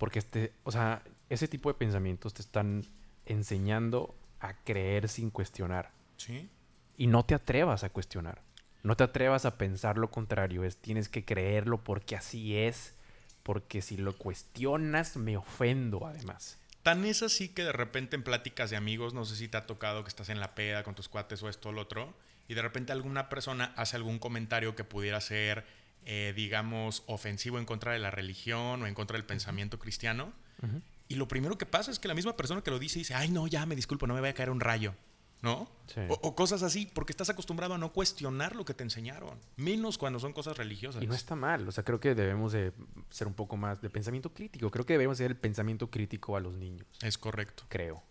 Porque, este, o sea, ese tipo de pensamientos te están enseñando a creer sin cuestionar. Sí. Y no te atrevas a cuestionar. No te atrevas a pensar lo contrario. Es tienes que creerlo porque así es. Porque si lo cuestionas, me ofendo además. Tan es así que de repente en pláticas de amigos, no sé si te ha tocado que estás en la peda con tus cuates o esto o lo otro, y de repente alguna persona hace algún comentario que pudiera ser eh, digamos, ofensivo en contra de la religión o en contra del pensamiento cristiano. Y lo primero que pasa es que la misma persona que lo dice dice, ay, no, ya me disculpo, no me va a caer un rayo. ¿No? O, cosas así, porque estás acostumbrado a no cuestionar lo que te enseñaron, menos cuando son cosas religiosas. Y no está mal, o sea, creo que debemos de ser un poco más de pensamiento crítico, creo que debemos ser el pensamiento crítico a los niños. Es correcto. Creo.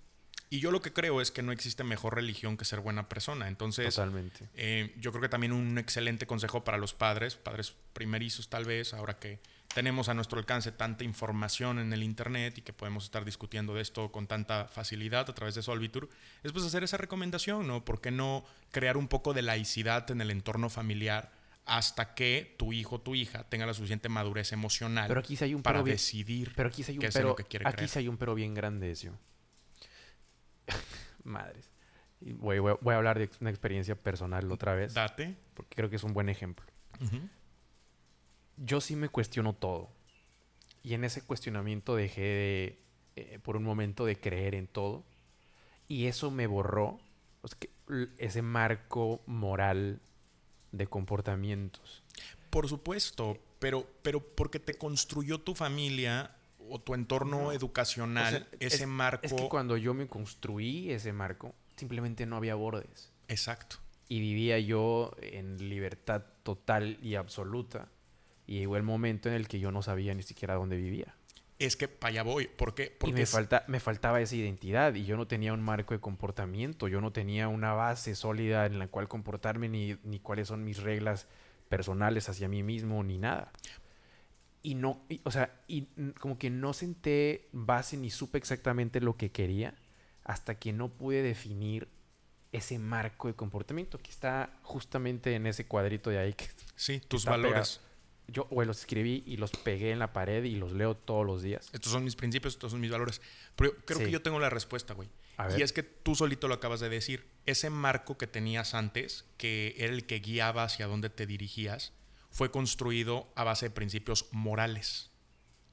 Y yo lo que creo es que no existe mejor religión que ser buena persona. Entonces, Totalmente. Eh, yo creo que también un excelente consejo para los padres, padres primerizos tal vez, ahora que tenemos a nuestro alcance tanta información en el Internet y que podemos estar discutiendo de esto con tanta facilidad a través de Solvitur, es pues hacer esa recomendación, ¿no? ¿Por qué no crear un poco de laicidad en el entorno familiar? hasta que tu hijo o tu hija tenga la suficiente madurez emocional pero aquí hay un para decidir pero aquí hay un qué pero, es lo que quiere Aquí sí hay un pero bien grande, eso. Madres. Y voy, a hablar de una experiencia personal otra vez. Date. Porque creo que es un buen ejemplo. Yo sí me cuestiono todo. Y en ese cuestionamiento dejé de, eh, por un momento de creer en todo. Y eso me borró ese marco moral de comportamientos. Por supuesto, pero, pero porque te construyó tu familia o tu entorno educacional, ese marco. Es que cuando yo me construí ese marco, simplemente no había bordes. Exacto. Y vivía yo en libertad total y absoluta. Y llegó el momento en el que yo no sabía ni siquiera dónde vivía. Es que para allá voy. ¿Por qué? Porque y me, falta, me faltaba esa identidad y yo no tenía un marco de comportamiento. Yo no tenía una base sólida en la cual comportarme ni, ni cuáles son mis reglas personales hacia mí mismo ni nada y no, o sea, y como que no senté base ni supe exactamente lo que quería hasta que no pude definir ese marco de comportamiento que está justamente en ese cuadrito de ahí. Que sí, tus valores. Yo los escribí y los pegué en la pared y los leo todos los días. Estos son mis principios, estos son mis valores. Pero creo que yo tengo la respuesta, güey. Y es que tú solito lo acabas de decir. Ese marco que tenías antes, que era el que guiaba hacia dónde te dirigías, fue construido a base de principios morales,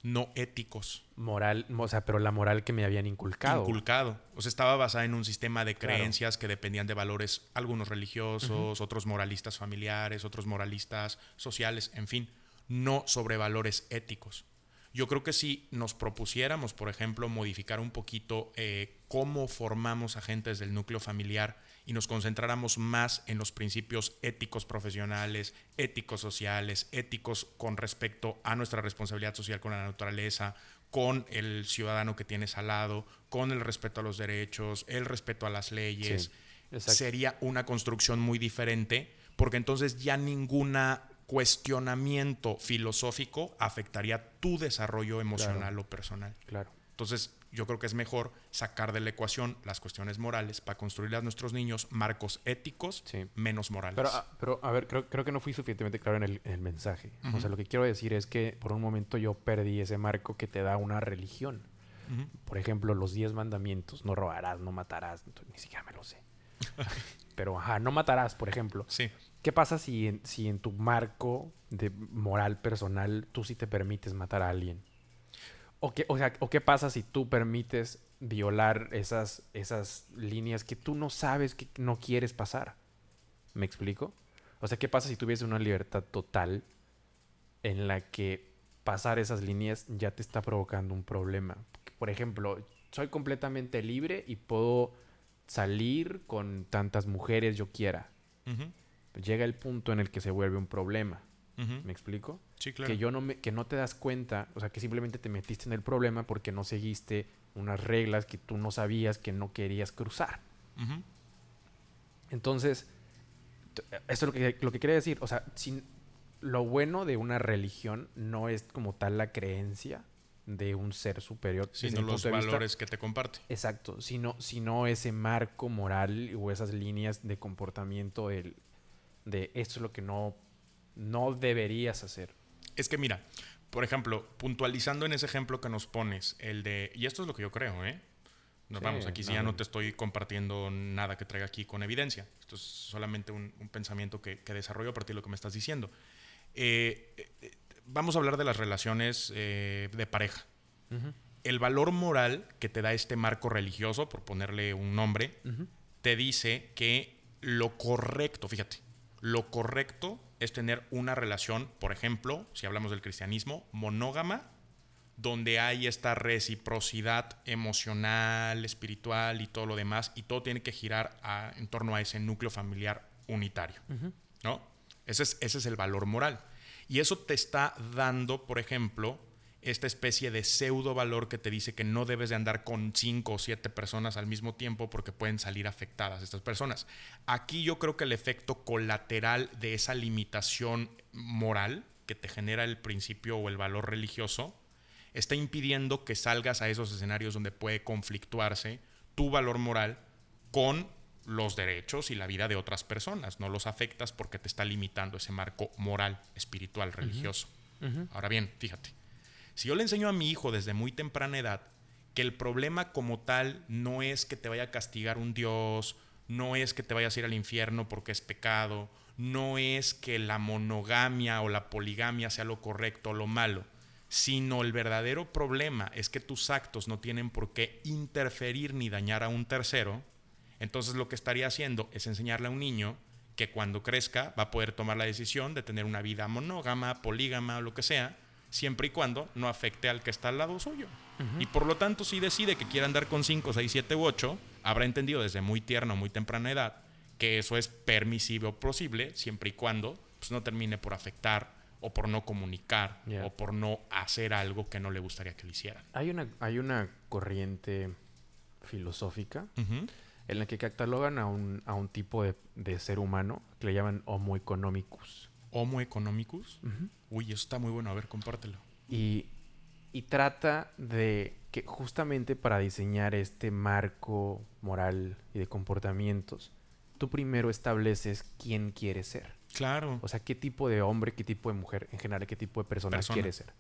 no éticos. Moral, o sea, pero la moral que me habían inculcado. Inculcado. O sea, estaba basada en un sistema de creencias que dependían de valores, algunos religiosos, otros moralistas familiares, otros moralistas sociales, en fin, no sobre valores éticos. Yo creo que si nos propusiéramos, por ejemplo, modificar un poquito eh, cómo formamos agentes del núcleo familiar y nos concentráramos más en los principios éticos profesionales, éticos sociales, éticos con respecto a nuestra responsabilidad social con la naturaleza, con el ciudadano que tienes al lado, con el respeto a los derechos, el respeto a las leyes, sería una construcción muy diferente, porque entonces ya ninguna cuestionamiento filosófico afectaría tu desarrollo emocional o personal. Claro. Entonces, yo creo que es mejor sacar de la ecuación las cuestiones morales para construirle a nuestros niños marcos éticos menos morales. Pero, ah, pero a ver, creo, creo, que no fui suficientemente claro en el, mensaje. O sea, lo que quiero decir es que por un momento yo perdí ese marco que te da una religión. Por ejemplo, los diez mandamientos, no robarás, no matarás, ni siquiera me lo sé. pero, ajá, no matarás, por ejemplo. Sí. ¿Qué pasa si en, si en tu marco de moral personal tú sí te permites matar a alguien? ¿O qué, o sea, ¿o qué pasa si tú permites violar esas, esas líneas que tú no sabes que no quieres pasar? ¿Me explico? O sea, ¿qué pasa si tuviese una libertad total en la que pasar esas líneas ya te está provocando un problema. Por ejemplo, soy completamente libre y puedo salir con tantas mujeres yo quiera. Llega el punto en el que se vuelve un problema. ¿Me explico? Sí, claro. Que, yo no me, que no te das cuenta, o sea, que simplemente te metiste en el problema porque no seguiste unas reglas que tú no sabías que no querías cruzar. Entonces, eso es lo que, lo que quería decir. O sea, sin, lo bueno de una religión no es como tal la creencia de un ser superior. Sino los valores que te comparte. Exacto, sino, sino ese marco moral o esas líneas de comportamiento de, de esto es lo que no, no deberías hacer. Es que mira, por ejemplo, puntualizando en ese ejemplo que nos pones, el de, y esto es lo que yo creo, ¿eh? Nos vamos, aquí sí ya no te estoy compartiendo nada que traiga aquí con evidencia. Esto es solamente un, pensamiento que, que, desarrollo a partir de lo que me estás diciendo. Eh, eh, vamos a hablar de las relaciones eh, de pareja. El valor moral que te da este marco religioso, por ponerle un nombre, te dice que lo correcto, fíjate, lo correcto es tener una relación, por ejemplo, si hablamos del cristianismo, monógama, donde hay esta reciprocidad emocional, espiritual y todo lo demás, y todo tiene que girar en torno a ese núcleo familiar unitario, ¿no? Ese es, ese es el valor moral. Y eso te está dando, por ejemplo, esta especie de pseudo valor que te dice que no debes de andar con cinco o siete personas al mismo tiempo porque pueden salir afectadas estas personas. Aquí yo creo que el efecto colateral de esa limitación moral que te genera el principio o el valor religioso está impidiendo que salgas a esos escenarios donde puede conflictuarse tu valor moral con los derechos y la vida de otras personas. No los afectas porque te está limitando ese marco moral, espiritual, religioso. Ahora bien, fíjate, si yo le enseño a mi hijo desde muy temprana edad que el problema como tal no es que te vaya a castigar un Dios, no es que te vayas a ir al infierno porque es pecado, no es que la monogamia o la poligamia sea lo correcto o lo malo, sino el verdadero problema es que tus actos no tienen por qué interferir ni dañar a un tercero, entonces lo que estaría haciendo es enseñarle a un niño que cuando crezca va a poder tomar la decisión de tener una vida monógama, polígama o lo que sea, siempre y cuando no afecte al que está al lado suyo. Y por lo tanto, si decide que quiere andar con 5, 6, 7 u 8, habrá entendido desde muy tierna o muy temprana edad que eso es permisible o posible siempre y cuando pues, no termine por afectar o por no comunicar o por no hacer algo que no le gustaría que le hicieran. Hay una, hay una corriente filosófica en la que catalogan a un, a un tipo de, ser humano que le llaman Homo economicus. ¿Homo economicus? Uy, eso está muy bueno. A ver, compártelo. Y, y trata de que justamente para diseñar este marco moral y de comportamientos, tú primero estableces quién quieres ser. Claro. O sea, qué tipo de hombre, qué tipo de mujer, en general, qué tipo de persona, quieres ser.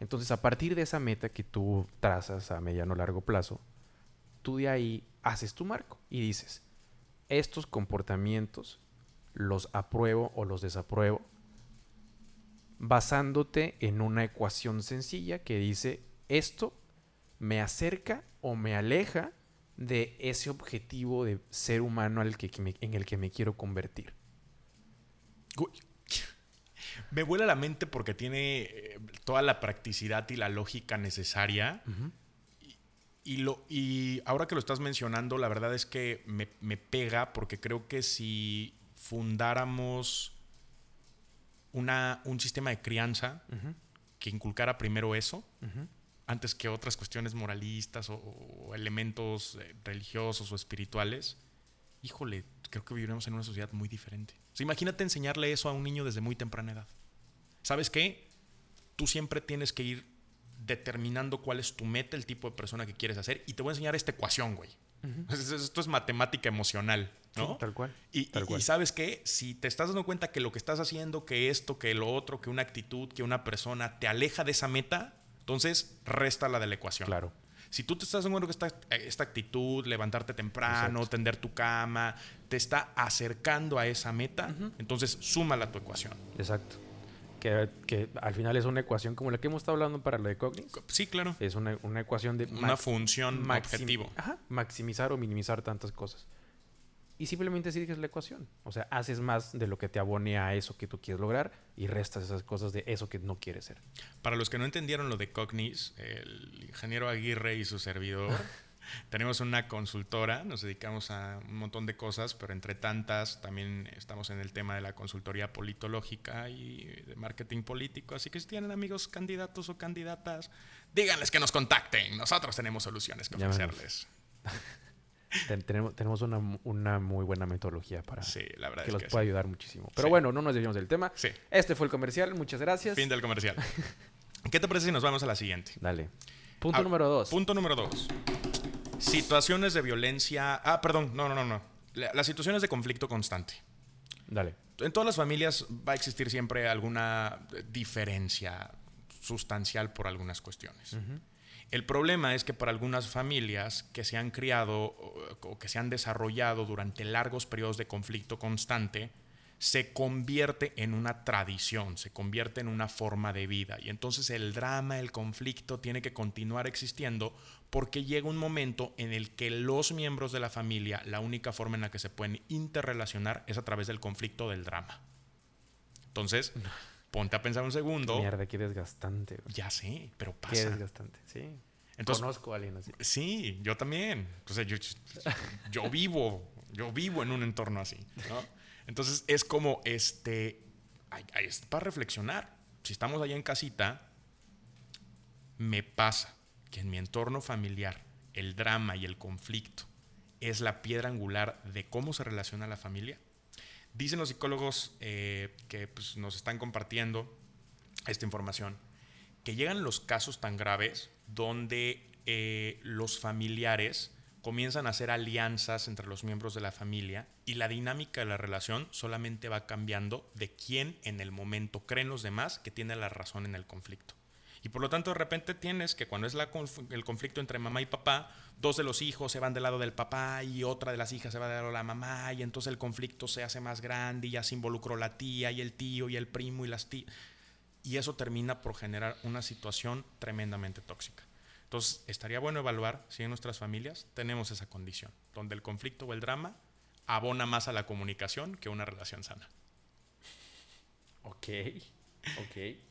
Entonces, a partir de esa meta que tú trazas a mediano o largo plazo, tú de ahí haces tu marco y dices, estos comportamientos los apruebo o los desapruebo basándote en una ecuación sencilla que dice, esto me acerca o me aleja de ese objetivo de ser humano al que, en el que me quiero convertir. Me vuela la mente porque tiene eh, toda la practicidad y la lógica necesaria. Y, lo, y ahora que lo estás mencionando, la verdad es que me, pega porque creo que si fundáramos una, un sistema de crianza que inculcara primero eso, antes que otras cuestiones moralistas o, elementos eh, religiosos o espirituales, híjole, creo que viviremos en una sociedad muy diferente. imagínate enseñarle eso a un niño desde muy temprana edad. ¿Sabes qué? Tú siempre tienes que ir determinando cuál es tu meta, el tipo de persona que quieres hacer. Y te voy a enseñar esta ecuación, güey. Esto es matemática emocional, ¿no? tal cual. Y, sabes que si te estás dando cuenta que lo que estás haciendo, que esto, que lo otro, que una actitud, que una persona te aleja de esa meta, entonces resta la de la ecuación. Claro. Si tú te estás dando cuenta que esta, esta actitud, levantarte temprano, tender tu cama, te está acercando a esa meta, entonces súmala a tu ecuación. Exacto que, al final es una ecuación como la que hemos estado hablando para la de Cognix. Sí, claro. Es una, ecuación de... Una función objetivo. Ajá, maximizar o minimizar tantas cosas. Y simplemente sigues la ecuación. O sea, haces más de lo que te abone a eso que tú quieres lograr y restas esas cosas de eso que no quieres ser. Para los que no entendieron lo de Cognis, el ingeniero Aguirre y su servidor tenemos una consultora, nos dedicamos a un montón de cosas, pero entre tantas también estamos en el tema de la consultoría politológica y de marketing político. Así que si tienen amigos candidatos o candidatas, díganles que nos contacten. Nosotros tenemos soluciones que ofrecerles. tenemos, tenemos una, una, muy buena metodología para sí, la verdad que es los que pueda ayudar muchísimo. Pero bueno, no nos desviamos del tema. Este fue el comercial. Muchas gracias. Fin del comercial. ¿Qué te parece si nos vamos a la siguiente? Dale. Punto Ah, número dos. Punto número dos. Situaciones de violencia. Ah, perdón, no, no, no, no. La- Las situaciones de conflicto constante. Dale. En todas las familias va a existir siempre alguna diferencia sustancial por algunas cuestiones. El problema es que para algunas familias que se han criado o, que se han desarrollado durante largos periodos de conflicto constante, se convierte en una tradición, se convierte en una forma de vida. Y entonces el drama, el conflicto tiene que continuar existiendo porque llega un momento en el que los miembros de la familia, la única forma en la que se pueden interrelacionar es a través del conflicto del drama. Entonces, ponte a pensar un segundo. Mierda, qué desgastante. güey. Ya sé, pero Qué pasa. desgastante. Sí. Entonces- Conozco a alguien así. Sí, yo también. O sea, yo, yo vivo, yo vivo en un entorno así, ¿no? Entonces es como este, es para reflexionar. Si estamos allá en casita, me pasa que en mi entorno familiar el drama y el conflicto es la piedra angular de cómo se relaciona la familia. Dicen los psicólogos eh, que pues, nos están compartiendo esta información que llegan los casos tan graves donde eh, los familiares comienzan a hacer alianzas entre los miembros de la familia y la dinámica de la relación solamente va cambiando de quién en el momento creen los demás que tiene la razón en el conflicto. Y por lo tanto, de repente tienes que cuando es el conflicto entre mamá y papá, dos de los hijos se van del lado del papá y otra de las hijas se va del lado de la mamá, y entonces el conflicto se hace más grande y ya se involucró la tía y el tío y el primo y las tías. Y eso termina por generar una situación tremendamente tóxica. Entonces, estaría bueno evaluar si en nuestras familias tenemos esa condición, donde el conflicto o el drama abona más a la comunicación que una relación sana. Ok. Ok.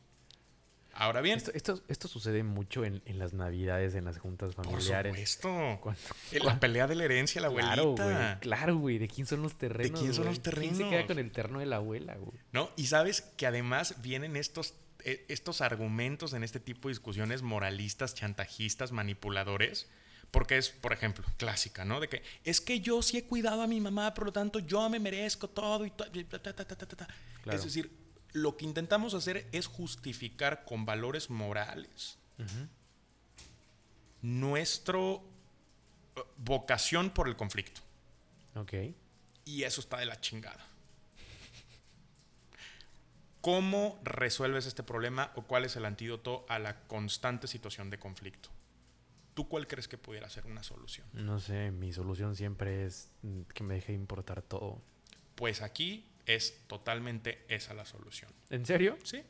Ahora bien, Esto, esto, esto sucede mucho en, en las navidades, en las juntas por familiares. supuesto, Cuando- en la pelea de la herencia, la abuelita. Claro, güey. Claro, güey. ¿De quién son los terrenos? quién son güey? los ¿Quién se queda terrenos? con el terno de la abuela, güey? ¿No? Y sabes que además vienen estos, eh, estos argumentos en este tipo de discusiones moralistas, chantajistas, manipuladores. Porque es, por ejemplo, clásica, ¿no? De que es que yo sí he cuidado a mi mamá, por lo tanto yo me merezco todo y. Claro. Es decir, lo que intentamos hacer es justificar con valores morales nuestro eh, vocación por el conflicto. Ok. Y eso está de la chingada. ¿Cómo resuelves este problema o cuál es el antídoto a la constante situación de conflicto? ¿Tú cuál crees que pudiera ser una solución? No sé, mi solución siempre es mm, que me deje de importar todo. Pues aquí es totalmente esa la solución. ¿En serio? ¿Sí?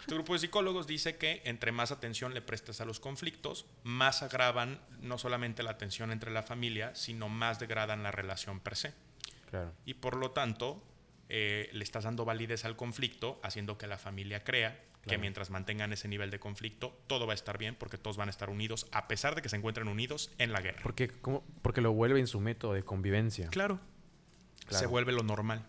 Este grupo de psicólogos dice que entre más atención le prestes a los conflictos, más agravan no solamente la tensión entre la familia, sino más degradan la relación per se. Claro. y por lo tanto eh, le estás dando validez al conflicto, haciendo que la familia crea que mientras mantengan ese nivel de conflicto, todo va a estar bien porque todos van a estar unidos, a pesar de que se encuentren unidos en la guerra. Porque, ¿cómo? Porque lo vuelve en su método de convivencia. Claro, Claro. se vuelve lo normal.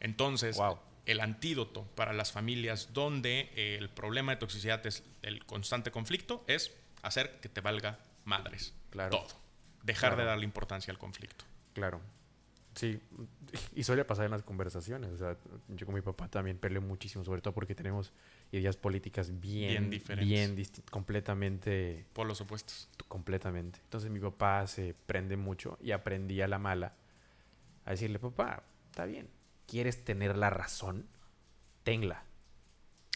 Entonces, Wow. el antídoto para las familias donde eh, el problema de toxicidad es el constante conflicto es hacer que te valga madres. Claro. Todo. Dejar de darle importancia al conflicto. Claro. Sí, y suele pasar en las conversaciones. O sea, yo con mi papá también peleo muchísimo, sobre todo porque tenemos ideas políticas bien, Bien bien, diferentes. disti- completamente, Por los opuestos. completamente. Entonces mi papá se prende mucho y aprendí a la mala a decirle, papá, está bien, ¿quieres tener la razón? Tenla.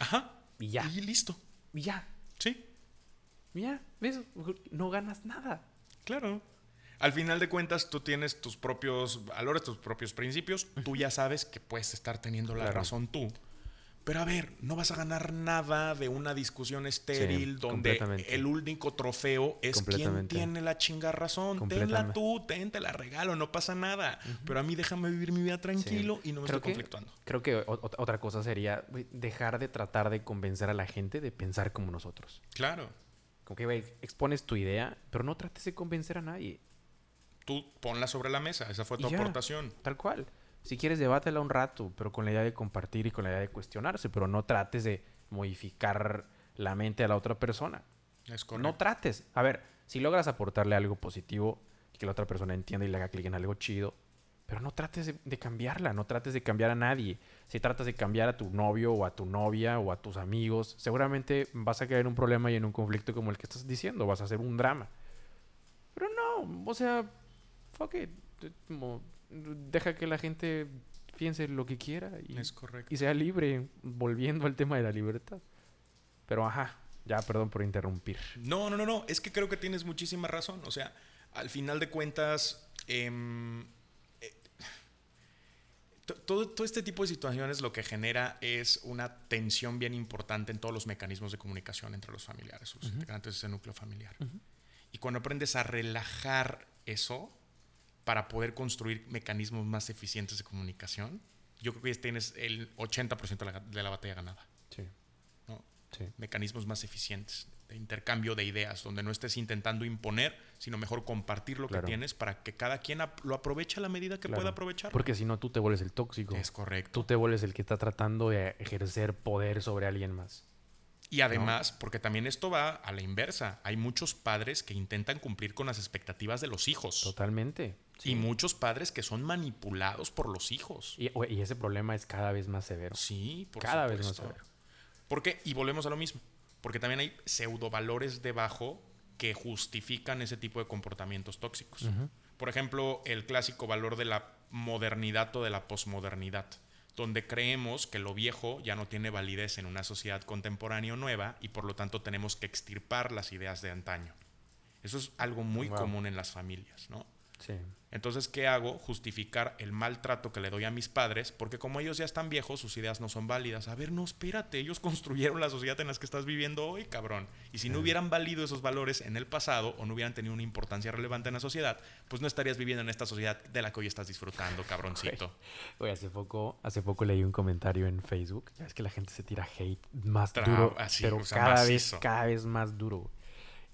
Ajá. Y ya. Y listo. Y ya. Sí. Y ya. ¿Ves? No ganas nada. Claro. Al final de cuentas, tú tienes tus propios valores, tus propios principios. Tú ya sabes que puedes estar teniendo la Claro. razón tú. Pero a ver, no vas a ganar nada de una discusión estéril donde el único trofeo es quien tiene la chinga razón. Tenla tú, ten, te la regalo, no pasa nada. Pero a mí déjame vivir mi vida tranquilo y no me estoy conflictuando. Creo que otra cosa sería dejar de tratar de convencer a la gente de pensar como nosotros. Claro. Como que, güey, expones tu idea, pero no trates de convencer a nadie. Tú ponla sobre la mesa, esa fue tu aportación. Tal cual. Si quieres, debátela un rato, pero con la idea de compartir y con la idea de cuestionarse, pero no trates de modificar la mente a la otra persona. Es correcto. No trates. A ver, si logras aportarle algo positivo que la otra persona entienda y le haga clic en algo chido, pero no trates de, cambiarla, no trates de cambiar a nadie. Si tratas de cambiar a tu novio o a tu novia o a tus amigos, seguramente vas a caer en un problema y en un conflicto como el que estás diciendo, vas a hacer un drama. Pero no, o sea, fuck it. Como, deja que la gente piense lo que quiera y, y sea libre, volviendo al tema de la libertad. Pero ajá, ya perdón por interrumpir. No, no, no, no, es que creo que tienes muchísima razón. O sea, al final de cuentas, em, eh, todo, todo, este tipo de situaciones lo que genera es una tensión bien importante en todos los mecanismos de comunicación entre los familiares, los integrantes de ese núcleo familiar. Y cuando aprendes a relajar eso, para poder construir mecanismos más eficientes de comunicación, yo creo que ya tienes el 80% de la, batalla ganada. Sí. Mecanismos más eficientes de intercambio de ideas, donde no estés intentando imponer, sino mejor compartir lo que tienes para que cada quien lo aproveche a la medida que pueda aprovechar. Porque si no, tú te vuelves el tóxico. Es correcto. Tú te vuelves el que está tratando de ejercer poder sobre alguien más. Y además, porque también esto va a la inversa, hay muchos padres que intentan cumplir con las expectativas de los hijos. Totalmente. Y muchos padres que son manipulados por los hijos. Y, ese problema es cada vez más severo. Sí, por Cada vez más severo. ¿Por qué? Y volvemos a lo mismo. Porque también hay pseudovalores debajo que justifican ese tipo de comportamientos tóxicos. Por ejemplo, el clásico valor de la modernidad o de la posmodernidad donde creemos que lo viejo ya no tiene validez en una sociedad contemporánea o nueva y por lo tanto tenemos que extirpar las ideas de antaño. Eso es algo muy común en las familias, ¿no? Sí. Entonces, ¿qué hago? Justificar el maltrato que le doy a mis padres, porque como ellos ya están viejos, sus ideas no son válidas. A ver, no, espérate, ellos construyeron la sociedad en la que estás viviendo hoy, cabrón. Y si no hubieran valido esos valores en el pasado o no hubieran tenido una importancia relevante en la sociedad, pues no estarías viviendo en esta sociedad de la que hoy estás disfrutando, cabroncito. Oye, hace poco, hace poco leí un comentario en Facebook. Ya es que la gente se tira hate más duro, pero cada vez, cada vez más duro.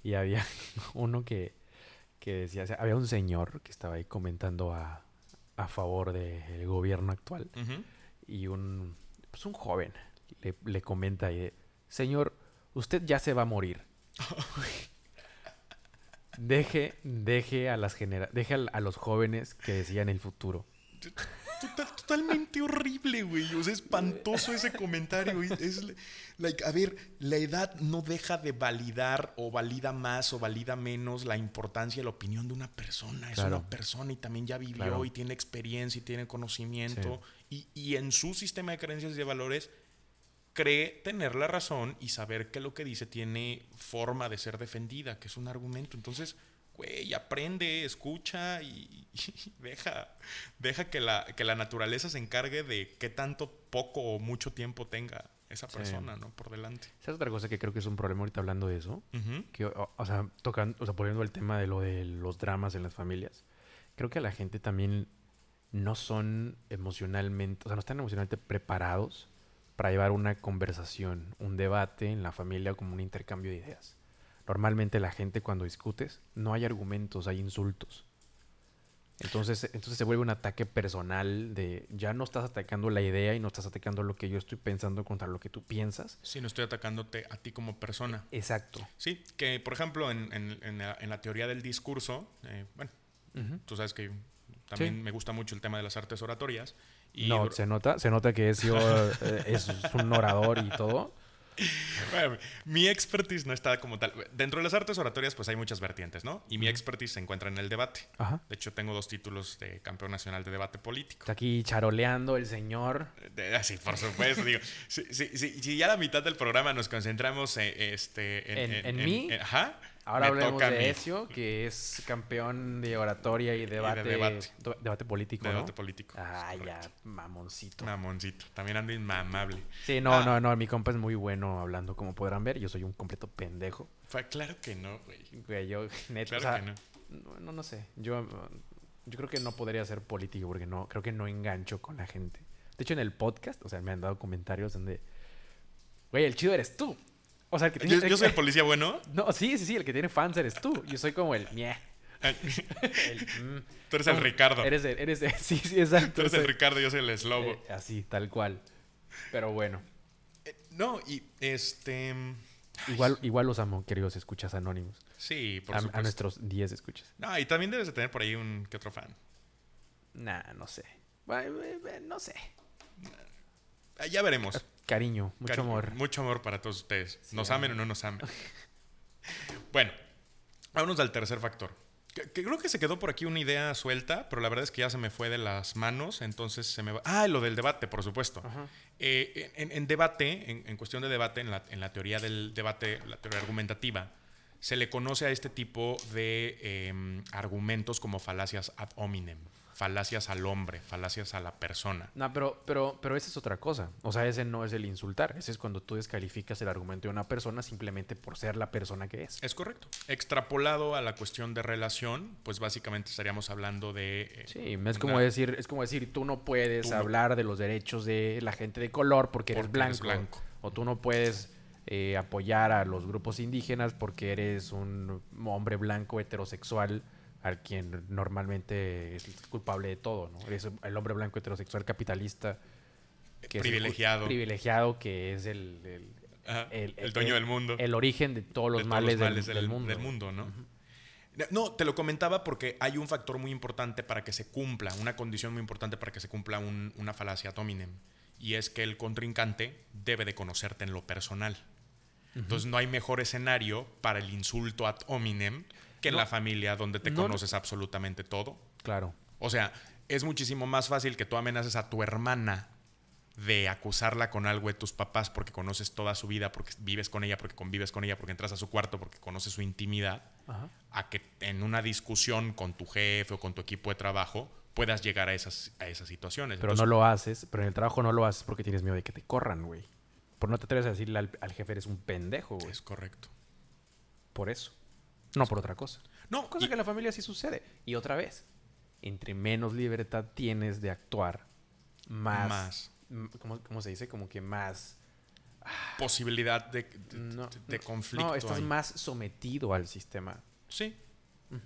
Y había uno que que decía, había un señor que estaba ahí comentando a, a favor del gobierno actual y un, pues un joven le, le comenta ahí, señor, usted ya se va a morir. deje, deje a las genera deje a, los jóvenes que decían el futuro totalmente horrible, güey. O sea, espantoso ese comentario. Es, like, a ver, la edad no deja de validar o valida más o valida menos la importancia y la opinión de una persona. Es una persona y también ya vivió y tiene experiencia y tiene conocimiento. Y, y en su sistema de creencias y de valores cree tener la razón y saber que lo que dice tiene forma de ser defendida, que es un argumento. Entonces, güey, aprende, escucha y, deja, deja que la, que la naturaleza se encargue de qué tanto poco o mucho tiempo tenga esa persona, ¿no? Por delante. Esa es otra cosa que creo que es un problema ahorita hablando de eso. que, o, sea, tocando, o sea, poniendo el tema de lo de los dramas en las familias. Creo que a la gente también no son emocionalmente, o sea, no están emocionalmente preparados para llevar una conversación, un debate en la familia como un intercambio de ideas. Normalmente la gente cuando discutes no hay argumentos, hay insultos. Entonces, entonces se vuelve un ataque personal de ya no estás atacando la idea y no estás atacando lo que yo estoy pensando contra lo que tú piensas. Sí, no estoy atacándote a ti como persona. Exacto. Sí, que por ejemplo en, en, la, teoría del discurso, eh, bueno, tú sabes que también me gusta mucho el tema de las artes oratorias. Y no, se nota, se nota que es, yo, eh, es un orador y todo. Mi expertise no está como tal. Dentro de las artes oratorias, pues hay muchas vertientes, ¿no? Y mi expertise se encuentra en el debate. De hecho, tengo dos títulos de campeón nacional de debate político. Está aquí charoleando el señor. Sí, por supuesto. digo, si, ya la mitad del programa nos concentramos en, este, en, mí. ajá. Ahora Me hablemos de. Ezio, que es campeón de oratoria y debate, debate. político, Debate ¿no? político. Ah, ya, mamoncito. Mamoncito. También ando inmamable. Sí, no, Ah. no, no, mi compa es muy bueno hablando, como podrán ver. Yo soy un completo pendejo. Fue- claro que no, güey. Güey, yo, neta, Claro o sea, que no. no. No, no sé. Yo, yo creo que no podría ser político porque no, creo que no engancho con la gente. De hecho, en el podcast, o sea, me han dado comentarios donde, güey, el chido eres tú. O sea, el que tiene... Yo, yo soy el policía bueno. No, sí, sí, sí, el que tiene fans eres tú. Yo soy como el... El, mm. Tú eres el Ricardo. Eres el, eres el- sí, sí, exacto. Tú eres el Ricardo, yo soy el Slobo. eh, así, tal cual. Pero bueno, Eh, no, y este. igual, igual los amo, queridos escuchas anónimos. Sí, por A, a supuesto. nuestros 10 escuchas. No, y también debes de tener por ahí un que otro fan. Nah, no sé. Eh, No sé. Ah, Ya veremos. Cariño, mucho amor. Mucho amor para todos ustedes. Sí, nos amen o no nos amen. bueno, vámonos al tercer factor. Que, que creo que se quedó por aquí una idea suelta, pero la verdad es que ya se me fue de las manos, entonces se me va... Ah, lo del debate, por supuesto. Eh, en, en debate, en, en cuestión de debate, en la, en la teoría del debate, la teoría argumentativa, se le conoce a este tipo de eh, argumentos como falacias ad hominem, falacias al hombre, falacias a la persona. No, pero, pero, pero esa es otra cosa. O sea, ese no es el insultar. Ese es cuando tú descalificas el argumento de una persona simplemente por ser la persona que es. Es correcto. Extrapolado a la cuestión de relación, pues básicamente estaríamos hablando de... eh, Sí, es como una- decir, es como decir, tú no puedes Tú no- hablar de los derechos de la gente de color porque eres, Porque blanco, eres blanco. O tú no puedes eh, apoyar a los grupos indígenas porque eres un hombre blanco heterosexual al quien normalmente es culpable de todo, ¿no? Eres el hombre blanco heterosexual capitalista que es el- Privilegiado. privilegiado que es el, el- Ajá, el dueño del mundo. El origen de todos los de todos males, del- mundo. ¿no? No, te lo comentaba porque hay un factor muy importante para que se cumpla, una condición muy importante para que se cumpla un- una falacia ad hominem, y es que el contrincante debe de conocerte en lo personal. Entonces no hay mejor escenario para el insulto ad hominem que en No. la familia donde te No, no. conoces absolutamente todo. Claro. O sea, es muchísimo más fácil que tú amenaces a tu hermana de acusarla con algo de tus papás porque conoces toda su vida, porque vives con ella, porque convives con ella, porque entras a su cuarto, porque conoces su intimidad, Ajá. a que en una discusión con tu jefe o con tu equipo de trabajo puedas llegar a esas, a esas situaciones. Pero Entonces, no lo haces, pero en el trabajo no lo haces porque tienes miedo de que te corran, güey. Por no te atreves a decirle al, al jefe eres un pendejo, güey. Es correcto. Por eso. No por otra cosa. No, Cosa y- que en la familia sí sucede. Y otra vez, entre menos libertad tienes de actuar, más... ¿cómo, cómo se dice? Como que más... posibilidad de, de- No, de no, conflicto. No, estás ahí. más sometido al sistema. Sí.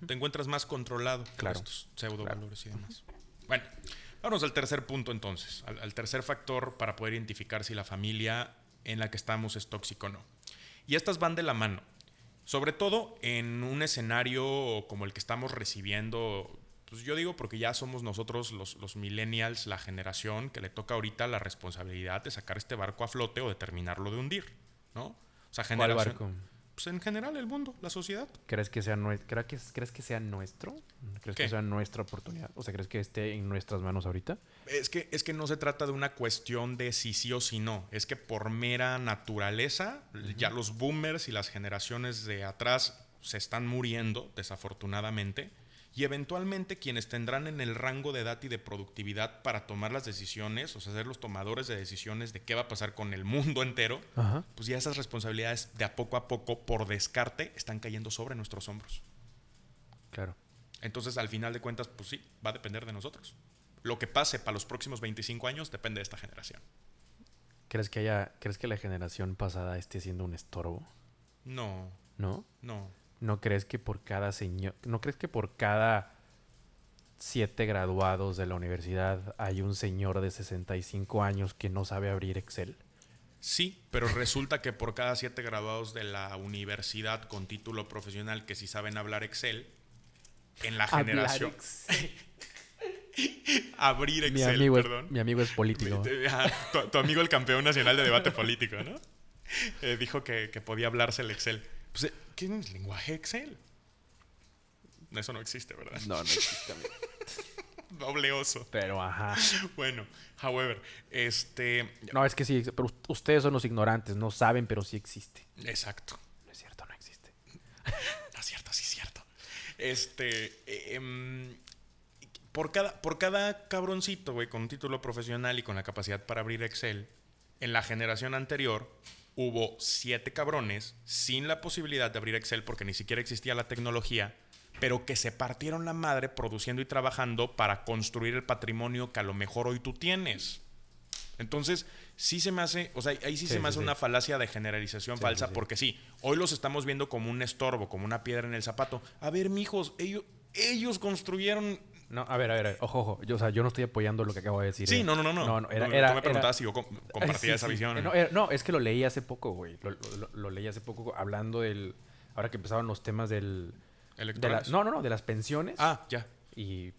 Te encuentras más controlado Claro. por estos pseudo valores y demás. Bueno, vamos al tercer punto entonces, al, al tercer factor para poder identificar si la familia en la que estamos es tóxica o no. Y estas van de la mano. Sobre todo en un escenario como el que estamos recibiendo, pues yo digo porque ya somos nosotros los, los millennials, la generación que le toca ahorita la responsabilidad de sacar este barco a flote o de terminarlo de hundir, ¿no? O sea, ¿Cuál generación... barco? Pues en general el mundo, la sociedad. ¿Crees que sea, ¿crees que, ¿Crees que sea nuestro? ¿Crees ¿Qué? que sea nuestra oportunidad? O sea, ¿crees que esté en nuestras manos ahorita? Es que, es que no se trata de una cuestión de si sí o si no. Es que por mera naturaleza, ya los boomers y las generaciones de atrás se están muriendo, desafortunadamente. Y eventualmente quienes tendrán en el rango de edad y de productividad para tomar las decisiones, o sea, ser los tomadores de decisiones de qué va a pasar con el mundo entero, Ajá. pues ya esas responsabilidades de a poco a poco, por descarte, están cayendo sobre nuestros hombros. Claro. Entonces, al final de cuentas, pues sí, va a depender de nosotros. Lo que pase para los próximos 25 años depende de esta generación. ¿Crees que haya, crees que la generación pasada esté siendo un estorbo? No, ¿No? no. ¿No crees que por cada señor, no crees que por cada siete graduados de la universidad hay un señor de 65 años que no sabe abrir Excel? Sí, pero resulta que por cada siete graduados de la universidad con título profesional que sí saben hablar Excel, en la generación... abrir Mi Excel, amigo, es, perdón. mi amigo es político. Tu amigo el campeón nacional de debate político, ¿no? Eh, dijo que, que podía hablarse el Excel. Pues, eh, ¿qué es lenguaje Excel? Eso no existe, ¿verdad? No, no existe. Doble oso. Pero ajá. Bueno, however, este... No, es que sí, pero ust- ustedes son los ignorantes, no saben, pero sí existe. Exacto. No es cierto, no existe. cierto, sí es cierto. Este, em, por, cada, por cada cabroncito, güey, con un título profesional y con la capacidad para abrir Excel, en la generación anterior hubo siete cabrones sin la posibilidad de abrir Excel porque ni siquiera existía la tecnología, pero que se partieron la madre produciendo y trabajando para construir el patrimonio que a lo mejor hoy tú tienes. Entonces, sí se me hace, o sea, ahí sí, Sí, se me hace sí. una falacia de generalización falsa, porque sí, hoy los estamos viendo como un estorbo, como una piedra en el zapato. A ver, mijos, ellos, ellos construyeron. No, a ver, a ver, a ver, ojo, ojo. Yo, o sea, yo no estoy apoyando lo que acabo de decir. Sí, ¿eh? no, no, no, no. No, no, era, Tú me preguntabas si yo com- compartía Sí, esa sí. visión. No, era- no, es que lo leí hace poco, güey. Lo, lo- lo leí hace poco hablando del. Ahora que empezaron los temas del. De la- no, no, no, de las pensiones. Ah, ya. Y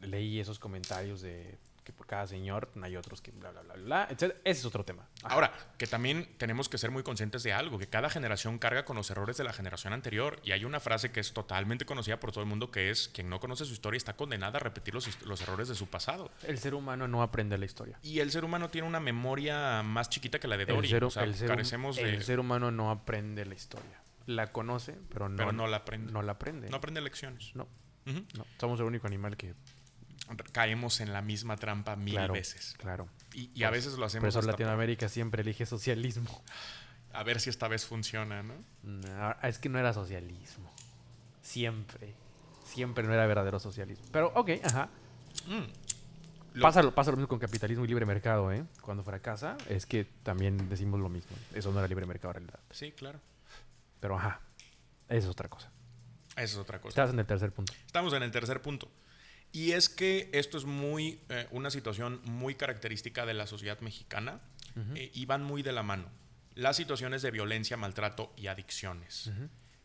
leí esos comentarios de que por cada señor hay otros que bla, bla, bla, bla. Entonces, ese es otro tema. Ajá. Ahora, que también tenemos que ser muy conscientes de algo, que cada generación carga con los errores de la generación anterior. Y hay una frase que es totalmente conocida por todo el mundo, que es, quien no conoce su historia está condenada a repetir los, los errores de su pasado. El ser humano no aprende la historia. Y el ser humano tiene una memoria más chiquita que la de Dory. El ser, o sea, el ser hum- carecemos de... el ser humano no aprende la historia. La conoce, pero no, Pero no la aprende. No la aprende. No aprende lecciones. No, no. Somos el único animal que. Caemos en la misma trampa mil claro, veces. Claro. Y, y a Pues, veces lo Por hacemos eso hasta por- Latinoamérica siempre elige socialismo. a ver si esta vez funciona, ¿no? No, es que no era socialismo. Siempre. Siempre no era verdadero socialismo. Pero, ok, ajá. Mm. Lo- Pasa, lo- pasa lo mismo con capitalismo y libre mercado, ¿eh? Cuando fracasa, es que también decimos lo mismo. Eso no era libre mercado en realidad. Sí, claro. Pero, ajá. Esa es otra cosa. Esa es otra cosa. Estás en el tercer punto. Estamos en el tercer punto. Y es que esto es muy eh, una situación muy característica de la sociedad mexicana eh, y van muy de la mano. Las situaciones de violencia, maltrato y adicciones.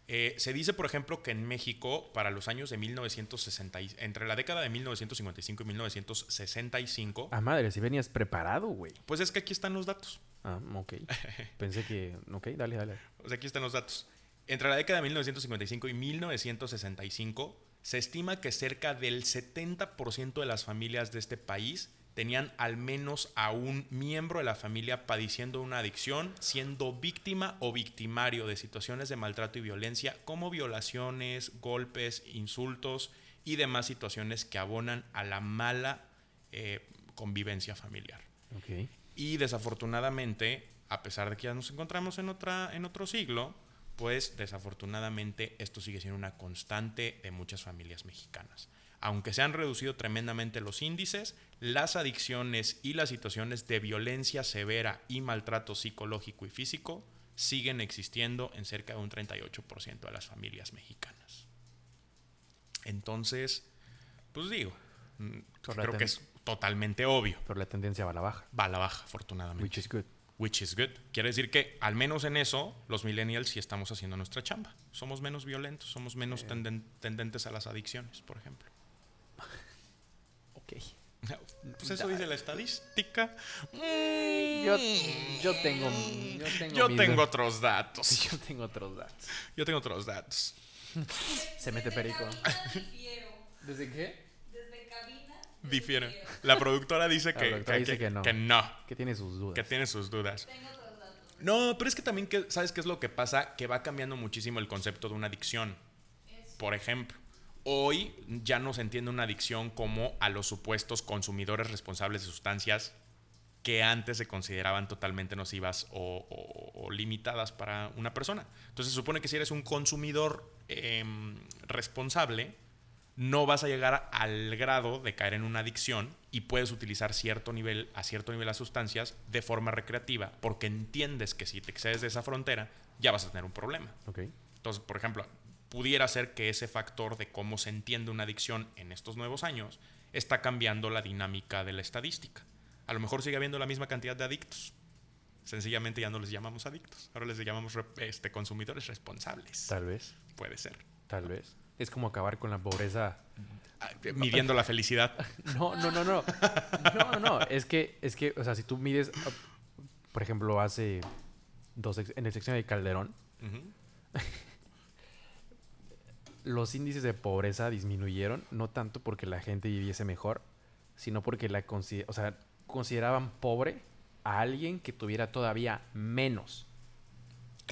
Eh, se dice, por ejemplo, que en México, para los años de 1960, y- entre la década de 1955 y 1965, Ah, madre, si venías preparado, güey. pues es que aquí están los datos. Ah, ok. Pensé que. Ok, dale, dale. Sea, aquí están los datos. Entre la década de 1955 y 1965, se estima que cerca del 70% de las familias de este país tenían al menos a un miembro de la familia padeciendo una adicción, siendo víctima o victimario de situaciones de maltrato y violencia, como violaciones, golpes, insultos y demás situaciones que abonan a la mala eh, convivencia familiar. Y desafortunadamente, a pesar de que ya nos encontramos en, otra, en otro siglo, pues desafortunadamente esto sigue siendo una constante de muchas familias mexicanas. Aunque se han reducido tremendamente los índices, las adicciones y las situaciones de violencia severa y maltrato psicológico y físico siguen existiendo en cerca de un 38% de las familias mexicanas. Entonces, pues digo, mm, creo que es totalmente obvio. Pero la tendencia va a la baja. Va a la baja, afortunadamente. Which is good. Which is good. Quiere decir que, al menos en eso, los millennials sí estamos haciendo nuestra chamba. Somos menos violentos, somos menos tenden- tendentes a las adicciones, por ejemplo. Ok. Pues eso dice la estadística. Yo, yo tengo. Yo tengo. Yo mis- tengo otros datos. Yo tengo otros datos. Yo tengo otros datos. Se mete perico. ¿Desde qué? Difiero. La productora dice La que, productora que- dice que- que no. que no, Que tiene sus dudas. que tiene sus dudas. Tengo otros datos. No, pero es que también, que, ¿sabes qué es lo que pasa? Que va cambiando muchísimo el concepto de una adicción. Por ejemplo, hoy ya no se entiende una adicción como a los supuestos consumidores responsables de sustancias que antes se consideraban totalmente nocivas o, o- o limitadas para una persona. Entonces se supone que si eres un consumidor em, responsable, no vas a llegar al grado de caer en una adicción y puedes utilizar cierto nivel, a cierto nivel las sustancias de forma recreativa, porque entiendes que si te excedes de esa frontera, ya vas a tener un problema. Entonces, por ejemplo, pudiera ser que ese factor de cómo se entiende una adicción en estos nuevos años está cambiando la dinámica de la estadística. A lo mejor sigue habiendo la misma cantidad de adictos. Sencillamente ya no les llamamos adictos, ahora les llamamos este, consumidores responsables. Tal vez. Puede ser. Tal vez. Es como acabar con la pobreza. Ah, Midiendo la felicidad. No, no, no, no. No, no. Es que, es que, o sea, si tú mides, por ejemplo, hace dos, en el sección de Calderón, los índices de pobreza disminuyeron, no tanto porque la gente viviese mejor, sino porque la o sea, consideraban pobre a alguien que tuviera todavía menos.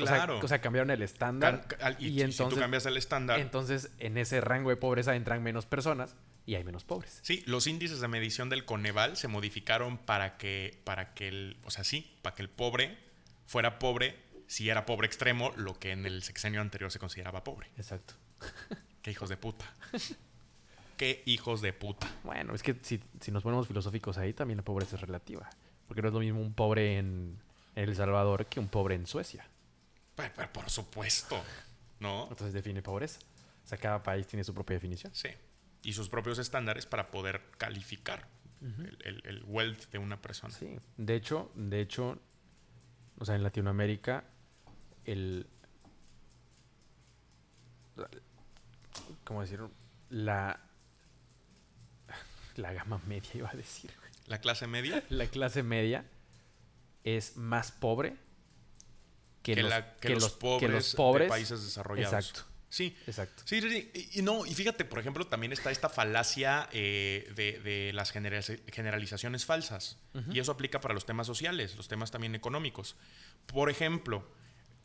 Claro. O sea, o sea, cambiaron el estándar. Can- y, y, si- si entonces, tú cambias el estándar. entonces, en ese rango de pobreza entran menos personas y hay menos pobres. Sí, los índices de medición del Coneval se modificaron para que, para que el, o sea, sí, para que el pobre fuera pobre si era pobre extremo, lo que en el sexenio anterior se consideraba pobre. Exacto. Qué hijos de puta. Qué hijos de puta. Bueno, es que si, si nos ponemos filosóficos ahí, también la pobreza es relativa. Porque no es lo mismo un pobre en El Salvador que un pobre en Suecia. Pero, pero por supuesto, ¿no? Entonces define pobreza. O sea, cada país tiene su propia definición. Sí. Y sus propios estándares para poder calificar el, el- el wealth de una persona. Sí. De hecho, de hecho, o sea, en Latinoamérica, el. ¿Cómo decirlo? La. La gama media, iba a decir. La clase media La clase media es más pobre que, que, los, la- que que los los- pobres, los pobres de países desarrollados. Exacto. Sí, Exacto. Sí, sí, sí. Y, no, y fíjate, por ejemplo, también está esta falacia eh, de, de las genera- generalizaciones falsas. Y eso aplica para los temas sociales, los temas también económicos. Por ejemplo,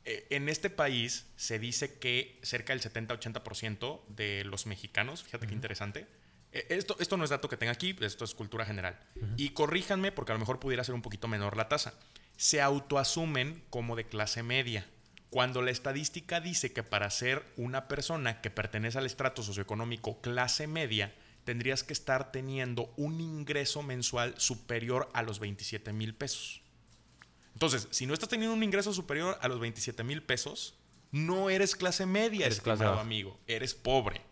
eh, en este país se dice que cerca del 70-80% de los mexicanos, fíjate qué interesante, eh, esto, esto no es dato que tenga aquí, esto es cultura general. Y corríjanme, porque a lo mejor pudiera ser un poquito menor la tasa. Se autoasumen como de clase media. Cuando la estadística dice que para ser una persona que pertenece al estrato socioeconómico clase media, tendrías que estar teniendo un ingreso mensual superior a los 27 mil pesos. Entonces, si no estás teniendo un ingreso superior a los 27 mil pesos, no eres clase media, Eres estimado amigo. Eres pobre.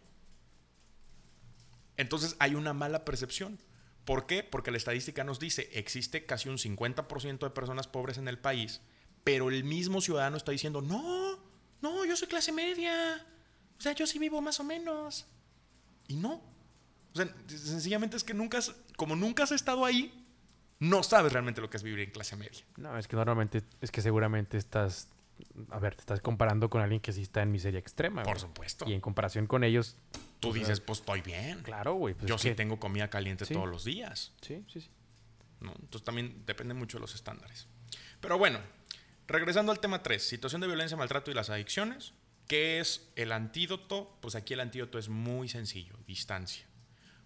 Entonces hay una mala percepción. ¿Por qué? Porque la estadística nos dice, existe casi un 50% de personas pobres en el país, pero el mismo ciudadano está diciendo, no, no, yo soy clase media. O sea, yo sí vivo más o menos. Y no. O sea, sencillamente es que nunca has, como nunca has estado ahí, no sabes realmente lo que es vivir en clase media. No, es que normalmente, es que seguramente estás, a ver, te estás comparando con alguien que sí está en miseria extrema. Por güey. supuesto. Y en comparación con ellos, Tú dices, pues estoy bien. claro, güey. pues yo sí que- tengo comida caliente Sí. todos los días. Sí, sí, sí. ¿no? Entonces también depende mucho de los estándares. Pero bueno, regresando al tema 3, situación de violencia, maltrato y las adicciones. ¿Qué es el antídoto? Pues aquí el antídoto es muy sencillo, distancia.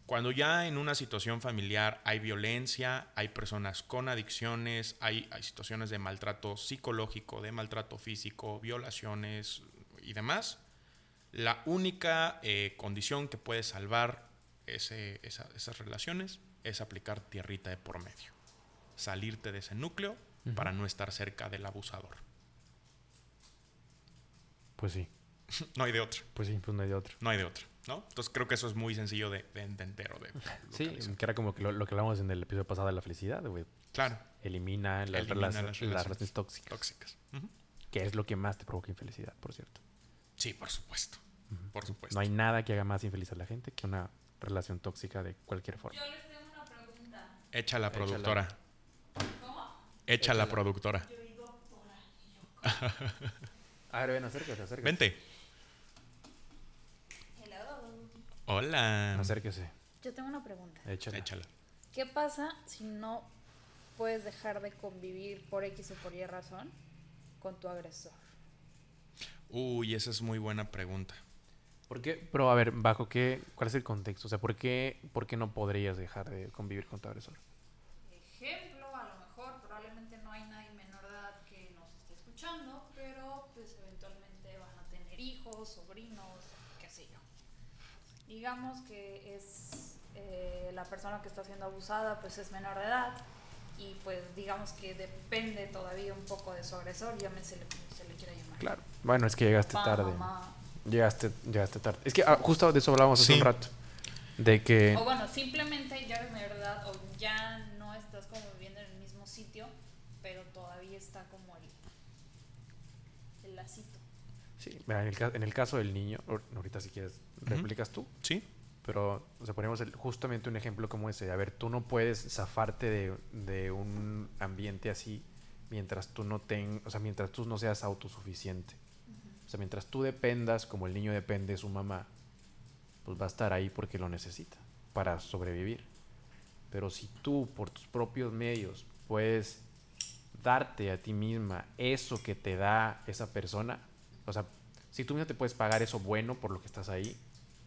Cuando ya en una situación familiar hay violencia, hay personas con adicciones, hay, hay situaciones de maltrato psicológico, de maltrato físico, violaciones y demás, la única eh, condición que puede salvar ese- esa- esas relaciones es aplicar tierrita de por medio. Salirte de ese núcleo para no estar cerca del abusador. Pues sí, no hay de otra. pues sí, pues no hay de otro. No hay de otra. ¿no? Entonces creo que eso es muy sencillo de, de entender o de Sí, que era como que lo, lo que hablamos en el episodio pasado de la felicidad, güey. Claro, Elimina, las, Elimina relaci- las las relaciones. relaciones tóxicas, tóxicas. Que es lo que más te provoca infelicidad, por cierto. Sí, por supuesto. Por supuesto. No hay nada que haga más infeliz a la gente que una relación tóxica de cualquier forma. Yo les tengo una pregunta. Echa la productora. ¿Cómo? Echa la productora. Yo. A ver, ven, acérquese, acérquese. Vente. Hello. Hola. Acérquese, Yo tengo una pregunta. échala. Échala. ¿Qué pasa si no puedes dejar de convivir por X o por Y razón con tu agresor? Uy, esa es muy buena pregunta. ¿Por qué? Pero a ver, bajo qué, ¿cuál es el contexto? O sea, ¿por qué, por qué no podrías dejar de convivir con tu agresor? Ejemplo, a lo mejor probablemente no hay nadie menor de edad que nos esté escuchando, pero pues eventualmente van a tener hijos, sobrinos, qué sé yo. Digamos que es eh, la persona que está siendo abusada, pues es menor de edad y pues digamos que depende todavía un poco de su agresor, llámese se le quiera llamar. Claro. Bueno, es que llegaste tarde. mamá. Llegaste, llegaste tarde. Es que ah, justo de eso hablábamos hace un rato. De que... O bueno, simplemente ya de edad o ya no estás como viviendo en el mismo sitio, pero todavía está como el, el lacito. Sí, mira, en el, ca- en el caso del niño, ahor- ahorita si quieres, replicas tú. ¿Sí? Pero, o sea, ponemos el- justamente un ejemplo como ese. A ver, tú no puedes zafarte de, de un ambiente así mientras tú no ten, o sea, mientras tú no seas autosuficiente. Mientras tú dependas, como el niño depende de su mamá, pues va a estar ahí porque lo necesita para sobrevivir. Pero si tú, por tus propios medios, puedes darte a ti misma eso que te da esa persona, o sea, si tú mismo te puedes pagar eso bueno por lo que estás ahí,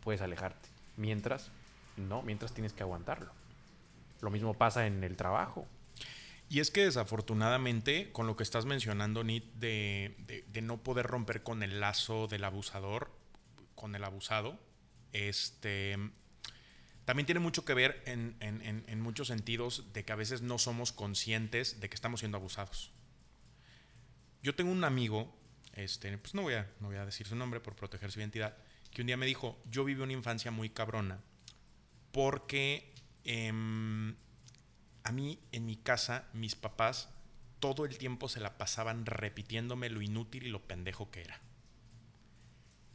puedes alejarte. Mientras, no, mientras tienes que aguantarlo. Lo mismo pasa en el trabajo. Y es que desafortunadamente, con lo que estás mencionando, Nit, de, no poder romper con el lazo del abusador, con el abusado, este, también tiene mucho que ver en muchos sentidos de que a veces no somos conscientes de que estamos siendo abusados. Yo tengo un amigo, este, pues no voy, a, no voy a decir su nombre por proteger su identidad, que un día me dijo, yo viví una infancia muy cabrona porque em, a mí en mi casa mis papás todo el tiempo se la pasaban repitiéndome lo inútil y lo pendejo que era.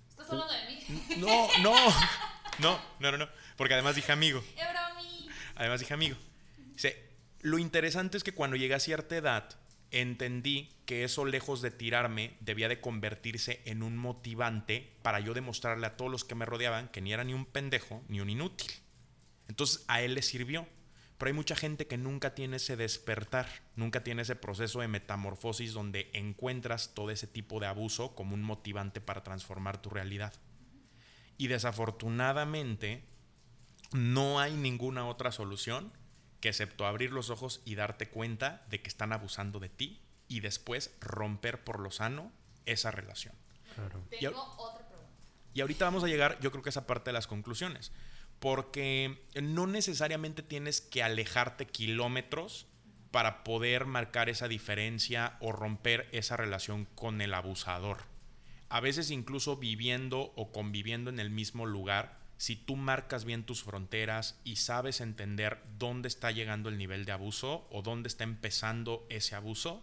¿Estás hablando de mí? No, no, no, no, no, no, porque además dije amigo. Además dije amigo. Dice, lo interesante es que cuando llegué a cierta edad, entendí que eso lejos de tirarme debía de convertirse en un motivante para yo demostrarle a todos los que me rodeaban que ni era ni un pendejo ni un inútil. Entonces a él le sirvió. Pero hay mucha gente que nunca tiene ese despertar, nunca tiene ese proceso de metamorfosis donde encuentras todo ese tipo de abuso como un motivante para transformar tu realidad. Y desafortunadamente no hay ninguna otra solución que excepto abrir los ojos y darte cuenta de que están abusando de ti y después romper por lo sano esa relación. Claro. Y Tengo otra pregunta. Y ahorita vamos a llegar, yo creo que esa parte de las conclusiones, porque no necesariamente tienes que alejarte kilómetros para poder marcar esa diferencia o romper esa relación con el abusador. A veces incluso viviendo o conviviendo en el mismo lugar, si tú marcas bien tus fronteras y sabes entender dónde está llegando el nivel de abuso o dónde está empezando ese abuso,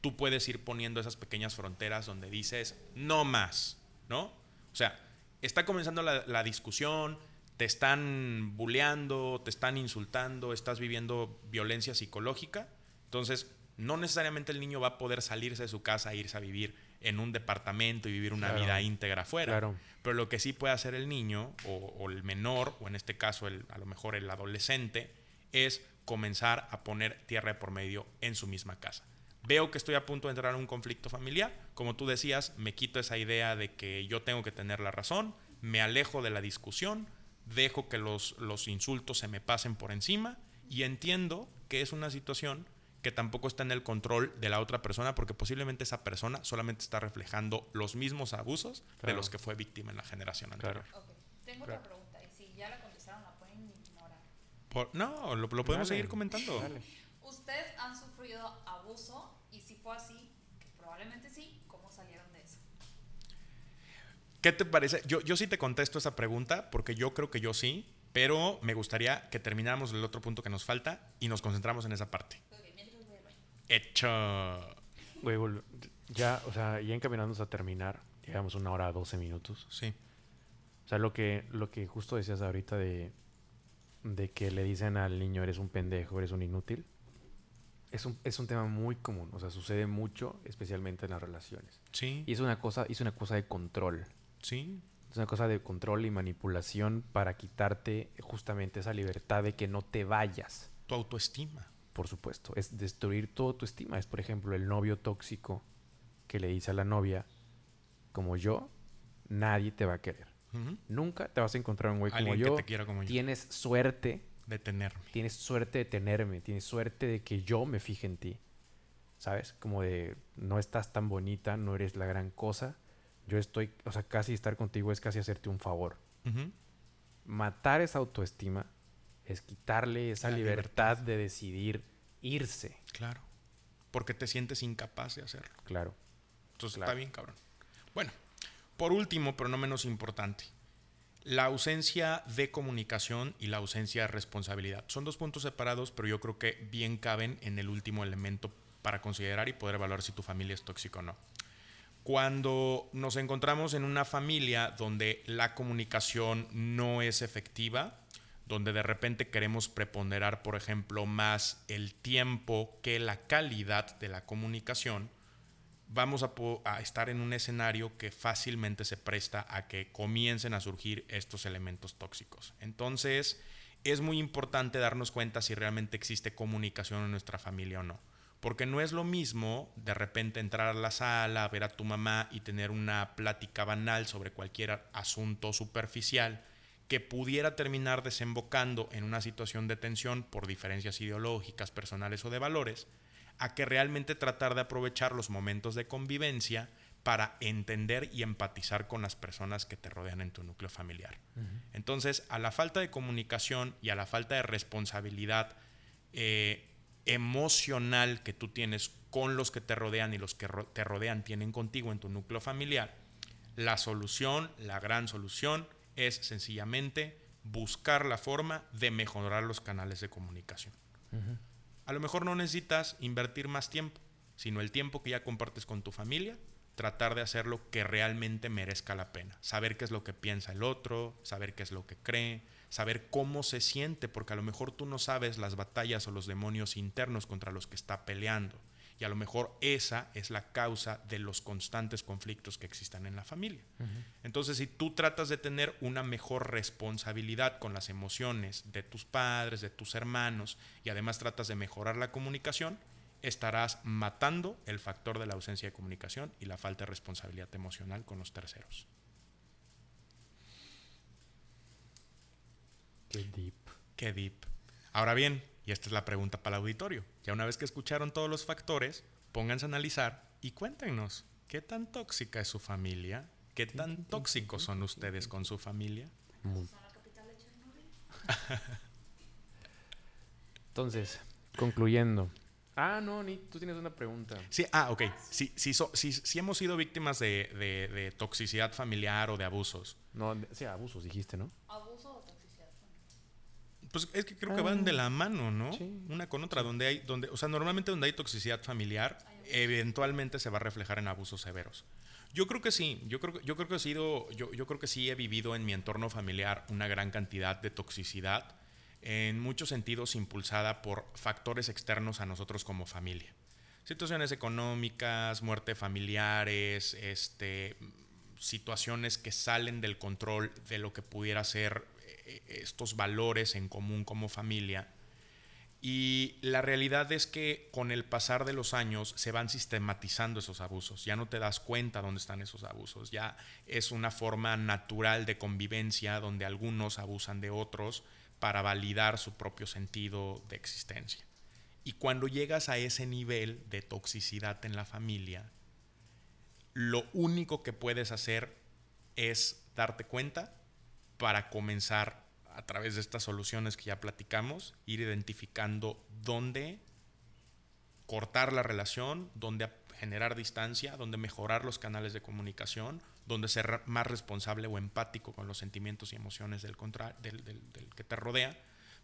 tú puedes ir poniendo esas pequeñas fronteras donde dices, no más, ¿no? O sea, está comenzando la, la discusión, te están bulleando, te están insultando, estás viviendo violencia psicológica, entonces no necesariamente el niño va a poder salirse de su casa e irse a vivir en un departamento y vivir una Claro. vida íntegra afuera. Claro. Pero lo que sí puede hacer el niño o, o el menor, o en este caso el, a lo mejor el adolescente, es comenzar a poner tierra de por medio en su misma casa. Veo que estoy a punto de entrar en un conflicto familiar. Como tú decías, me quito esa idea de que yo tengo que tener la razón, me alejo de la discusión, dejo que los, los insultos se me pasen por encima y entiendo que es una situación que tampoco está en el control de la otra persona porque posiblemente esa persona solamente está reflejando los mismos abusos de Claro. los que fue víctima en la generación Claro. anterior. Ok, tengo Claro. otra pregunta. Y si ya la contestaron, la pueden ignorar. Por- no, lo, lo podemos Dale, seguir comentando. dale. ¿Ustedes han sufrido abuso? Y si fue así, que probablemente sí, ¿cómo salieron de eso? ¿Qué te parece? Yo, yo sí te contesto esa pregunta porque yo creo que yo sí, pero me gustaría que termináramos el otro punto que nos falta y nos concentramos en esa parte. Mientras voy. Hecho. Güey, ya, o sea, ya encaminándonos a terminar, llegamos una hora a 12 minutos. Sí. O sea, lo que, lo que justo decías ahorita de, de que le dicen al niño, eres un pendejo, eres un inútil, es un, es un tema muy común. O sea, sucede mucho, especialmente en las relaciones. Sí. Y es una cosa, es una cosa de control. Sí. Es una cosa de control y manipulación para quitarte justamente esa libertad de que no te vayas. Tu autoestima. Por supuesto, es destruir toda tu estima. Es, por ejemplo, el novio tóxico que le dice a la novia, como yo, nadie te va a querer. Nunca te vas a encontrar un güey como Alguien que yo. te quiera como yo. Tienes suerte, Detenerme. tienes suerte de tenerme, tienes suerte de que yo me fije en ti. ¿Sabes? Como de, no estás tan bonita, no eres la gran cosa. Yo estoy, o sea, casi estar contigo es casi hacerte un favor. Matar esa autoestima es quitarle esa libertad, de decidir irse. Claro. Porque te sientes incapaz de hacerlo. Claro. Entonces Claro. está bien, cabrón. Bueno, por último, pero no menos importante, la ausencia de comunicación y la ausencia de responsabilidad. Son dos puntos separados, pero yo creo que bien caben en el último elemento para considerar y poder evaluar si tu familia es tóxica o no. Cuando nos encontramos en una familia donde la comunicación no es efectiva, donde de repente queremos preponderar, por ejemplo, más el tiempo que la calidad de la comunicación, vamos a, estar en un escenario que fácilmente se presta a que comiencen a surgir estos elementos tóxicos. Entonces, es muy importante darnos cuenta si realmente existe comunicación en nuestra familia o no. Porque no es lo mismo de repente entrar a la sala, ver a tu mamá y tener una plática banal sobre cualquier asunto superficial que pudiera terminar desembocando en una situación de tensión por diferencias ideológicas, personales o de valores, a que realmente tratar de aprovechar los momentos de convivencia para entender y empatizar con las personas que te rodean en tu núcleo familiar. Entonces, a la falta de comunicación y a la falta de responsabilidad eh, emocional que tú tienes con los que te rodean y los que te rodean tienen contigo en tu núcleo familiar, la solución, la gran solución, es sencillamente buscar la forma de mejorar los canales de comunicación. A lo mejor no necesitas invertir más tiempo, sino el tiempo que ya compartes con tu familia tratar de hacer lo que realmente merezca la pena. Saber qué es lo que piensa el otro, saber qué es lo que cree, saber cómo se siente, porque a lo mejor tú no sabes las batallas o los demonios internos contra los que está peleando. Y a lo mejor esa es la causa de los constantes conflictos que existan en la familia. Entonces, si tú tratas de tener una mejor responsabilidad con las emociones de tus padres, de tus hermanos, y además tratas de mejorar la comunicación, estarás matando el factor de la ausencia de comunicación y la falta de responsabilidad emocional con los terceros. Qué deep. Qué deep. Ahora bien, y esta es la pregunta para el auditorio, ya una vez que escucharon todos los factores, pónganse a analizar y cuéntenos, ¿qué tan tóxica es su familia? ¿Qué tan tóxicos son ustedes con su familia? Muy- ¿A la capital de Chernobyl? Entonces, concluyendo. Ah, no, ni tú tienes una pregunta. Sí, ah, ok. Si, si, so- si- si hemos sido víctimas de, de- de toxicidad familiar o de abusos, No, de- sí, abusos dijiste, ¿no? ¿Abuso o toxicidad? Pues es que creo que van de la mano, ¿no? Sí. Una con otra, donde hay, donde, o sea, normalmente donde hay toxicidad familiar, eventualmente se va a reflejar en abusos severos. Yo creo que sí, yo creo, que- yo creo que he sido, yo, yo creo que sí he vivido en mi entorno familiar una gran cantidad de toxicidad, en muchos sentidos impulsada por factores externos a nosotros como familia. Situaciones económicas, muerte familiares, este, situaciones que salen del control de lo que pudiera ser estos valores en común como familia. Y la realidad es que con el pasar de los años se van sistematizando esos abusos. Ya no te das cuenta dónde están esos abusos. Ya es una forma natural de convivencia donde algunos abusan de otros para validar su propio sentido de existencia. Y cuando llegas a ese nivel de toxicidad en la familia, lo único que puedes hacer es darte cuenta para comenzar a través de estas soluciones que ya platicamos, ir identificando dónde cortar la relación, dónde generar distancia, dónde mejorar los canales de comunicación, dónde ser más responsable o empático con los sentimientos y emociones del, contra- del, del- del que te rodea.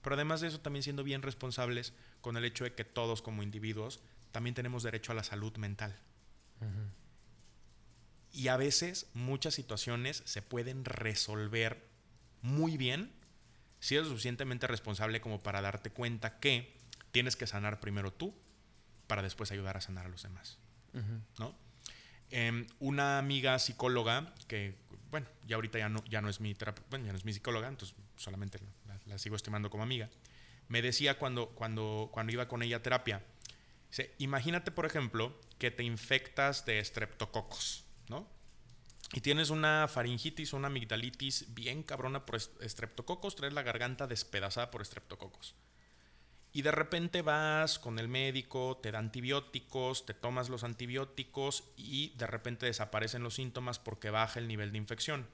Pero además de eso, también siendo bien responsables con el hecho de que todos como individuos también tenemos derecho a la salud mental. Y a veces muchas situaciones se pueden resolver muy bien si eres suficientemente responsable como para darte cuenta que tienes que sanar primero tú para después ayudar a sanar a los demás. ¿no? Em, una amiga psicóloga que, bueno, ya ahorita ya no, ya no es mi bueno, ya no es mi psicóloga, entonces solamente la, la sigo estimando como amiga, me decía cuando, cuando, cuando iba con ella a terapia, dice, imagínate, por ejemplo, que te infectas de estreptococos, ¿no? Y tienes una faringitis o una amigdalitis bien cabrona por est- estreptococos, traes la garganta despedazada por estreptococos. Y de repente vas con el médico, te da antibióticos, te tomas los antibióticos y de repente desaparecen los síntomas porque baja el nivel de infección.